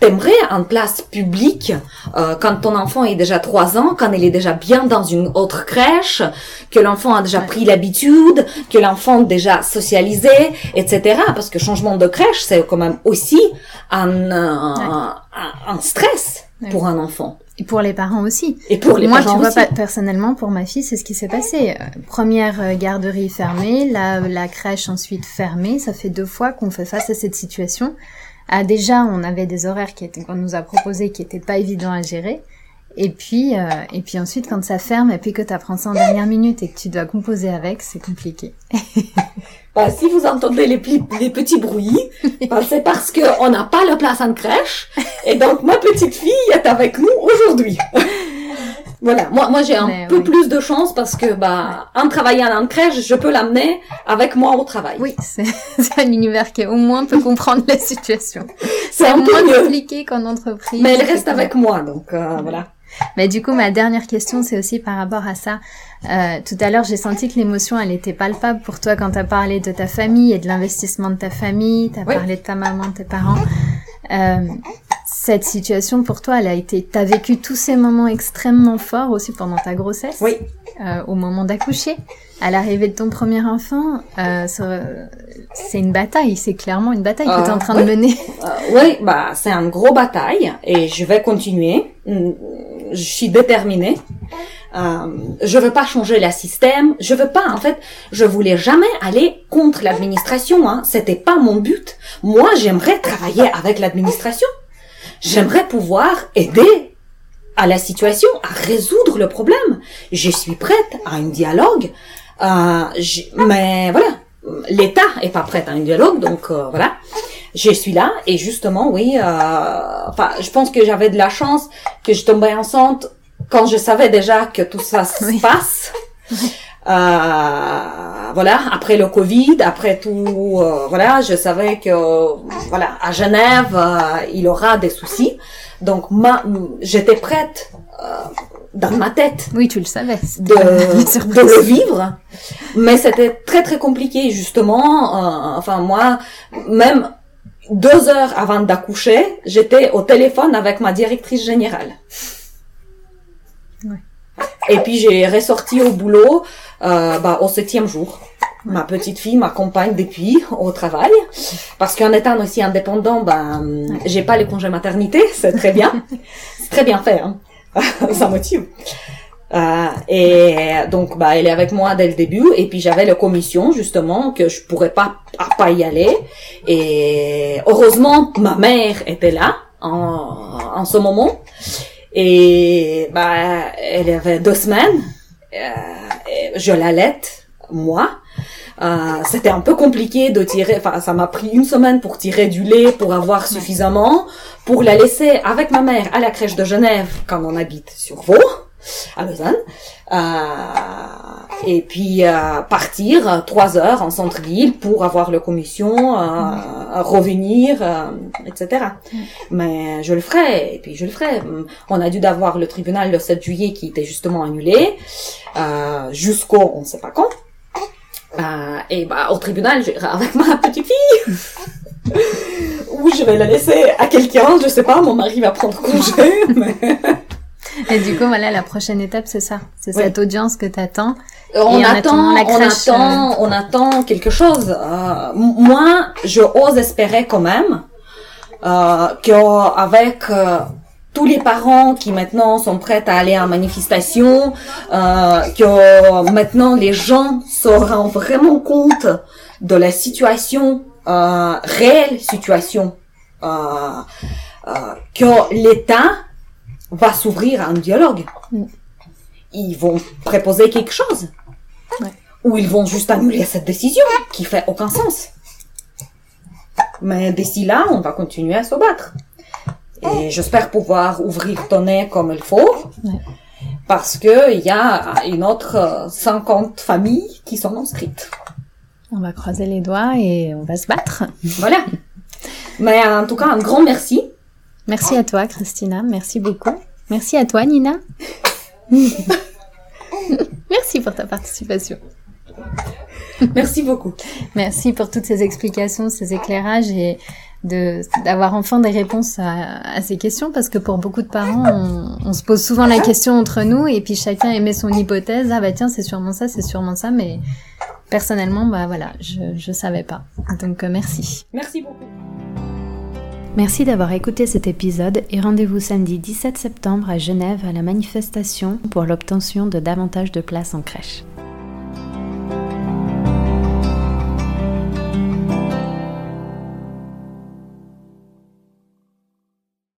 Speaker 2: t'aimerais en place publique euh, quand ton enfant est déjà trois ans, quand il est déjà bien dans une autre crèche, que l'enfant a déjà pris l'habitude, que l'enfant déjà socialisé, etc. Parce que changement de crèche, c'est quand même aussi un, euh, un, un stress
Speaker 1: Ouais.
Speaker 2: pour un enfant
Speaker 1: Et pour les parents aussi.
Speaker 2: et pour les
Speaker 1: Moi,
Speaker 2: parents
Speaker 1: tu vois,
Speaker 2: aussi.
Speaker 1: pas, personnellement, pour ma fille, c'est ce qui s'est passé. Euh, première euh, garderie fermée, la, la crèche ensuite fermée. Ça fait deux fois qu'on fait face à cette situation. Ah, déjà, on avait des horaires qui étaient, qu'on nous a proposés qui étaient pas évidents à gérer. Et puis, euh, et puis ensuite, quand ça ferme, et puis que tu apprends ça en dernière minute et que tu dois composer avec, c'est compliqué. <laughs>
Speaker 2: Bah, si vous entendez les, petits bruits, <laughs> bah, c'est parce que on n'a pas la place en crèche. Et donc, ma petite fille est avec nous aujourd'hui. <laughs> voilà. Moi, moi, j'ai un
Speaker 1: Mais
Speaker 2: peu
Speaker 1: oui.
Speaker 2: plus de chance parce que, bah, en travaillant en crèche, je peux l'amener avec moi au travail.
Speaker 1: Oui, c'est un univers qui au moins peut comprendre la situation.
Speaker 2: c'est un peu
Speaker 1: moins
Speaker 2: mieux.
Speaker 1: compliqué qu'en entreprise.
Speaker 2: Mais elle reste avec moi, donc, euh, voilà.
Speaker 1: Mais du coup, ma dernière question, c'est aussi par rapport à ça. Euh, tout à l'heure, j'ai senti que l'émotion, elle était palpable pour toi quand tu as parlé de ta famille et de l'investissement de ta famille, tu as
Speaker 2: Oui.
Speaker 1: parlé de ta maman, de tes parents. Euh, cette situation, pour toi, elle a été... Tu as vécu tous ces moments extrêmement forts aussi pendant ta grossesse,
Speaker 2: Oui.
Speaker 1: euh, au moment d'accoucher, à l'arrivée de ton premier enfant. Euh, c'est une bataille, c'est clairement une bataille que tu es en train
Speaker 2: oui.
Speaker 1: de mener.
Speaker 2: Oui, bah, c'est une grosse bataille et je vais continuer. Je suis déterminée. Euh, je veux pas changer le système. Je veux pas, en fait, je voulais jamais aller contre l'administration. Hein. C'était pas mon but. Moi, j'aimerais travailler avec l'administration. j'aimerais pouvoir aider à la situation, à résoudre le problème. Je suis prête à un dialogue, euh, mais voilà, l'État est pas prêt à un dialogue, donc euh, voilà. Je suis là et justement, oui, euh, enfin, je pense que j'avais de la chance que je tombais enceinte quand je savais déjà que tout ça se passe. <laughs> Euh, voilà, après le Covid, après tout, euh, voilà, je savais que, voilà, à Genève, euh, il aura des soucis. Donc, ma, j'étais prête dans ma tête.
Speaker 1: Oui, tu le savais.
Speaker 2: De, de le vivre. Mais c'était très très compliqué justement. enfin moi, même deux heures avant d'accoucher, j'étais au téléphone avec ma directrice générale. Et puis j'ai ressorti au boulot euh, bah, au septième jour. Ma petite fille m'accompagne depuis au travail parce qu'en étant aussi indépendant, ben j'ai pas les congés maternité, c'est très bien, <laughs> c'est très bien fait, hein. <laughs> ça motive. Euh, et donc bah elle est avec moi dès le début et puis j'avais la commission justement que je pourrais pas pas y aller et heureusement ma mère était là en, en ce moment et bah, elle avait deux semaines. Euh, je l'allais, moi. Euh, c'était un peu compliqué de tirer, enfin ça m'a pris une semaine pour tirer du lait pour avoir suffisamment, pour la laisser avec ma mère à la crèche de Genève quand on habite sur Vaud à Lausanne. Euh, et puis euh, partir euh, trois heures en centre-ville pour avoir la commission, euh, revenir, etc. Mais je le ferai, et puis je le ferai. On a dû d'avoir le tribunal le 7 juillet qui était justement annulé, jusqu'au on ne sait pas quand. et bah au tribunal, j'irai avec ma petite fille. <laughs> Ou je vais la laisser à quelqu'un, je sais pas, mon mari va prendre congé. <laughs> Mais...
Speaker 1: Et du coup, voilà, la prochaine étape, c'est ça. C'est cette audience que tu attends.
Speaker 2: Euh, on attend, on attend, euh, on attend quelque chose. Euh, moi, je ose espérer quand même euh, qu'avec tous les parents qui maintenant sont prêts à aller en manifestation, que maintenant les gens se rendent vraiment compte de la situation réelle situation, que l'État va s'ouvrir à un dialogue. Mm. Ils vont préposer quelque chose. Ou ils vont juste annuler cette décision qui fait aucun sens. Mais d'ici là, on va continuer à se battre. Et j'espère pouvoir ouvrir ton nez comme il faut. Parce que il y a une autre 50 familles qui sont inscrites.
Speaker 1: On va croiser les doigts et on va se battre.
Speaker 2: Voilà. Mais en tout cas, un grand merci
Speaker 1: Merci à toi, Christina. Merci beaucoup. Merci à toi, Nina. <laughs> Merci pour ta participation.
Speaker 2: Merci beaucoup.
Speaker 1: Merci pour toutes ces explications, ces éclairages et d'avoir enfin des réponses à, ces questions parce que pour beaucoup de parents, on, se pose souvent la question entre nous et puis chacun émet son hypothèse. Ah bah tiens, c'est sûrement ça, c'est sûrement ça, mais personnellement, bah voilà, je je savais pas. Donc euh, merci.
Speaker 2: Merci beaucoup.
Speaker 1: Merci d'avoir écouté cet épisode et rendez-vous samedi 17 septembre à Genève à la manifestation pour l'obtention de davantage de places en crèche.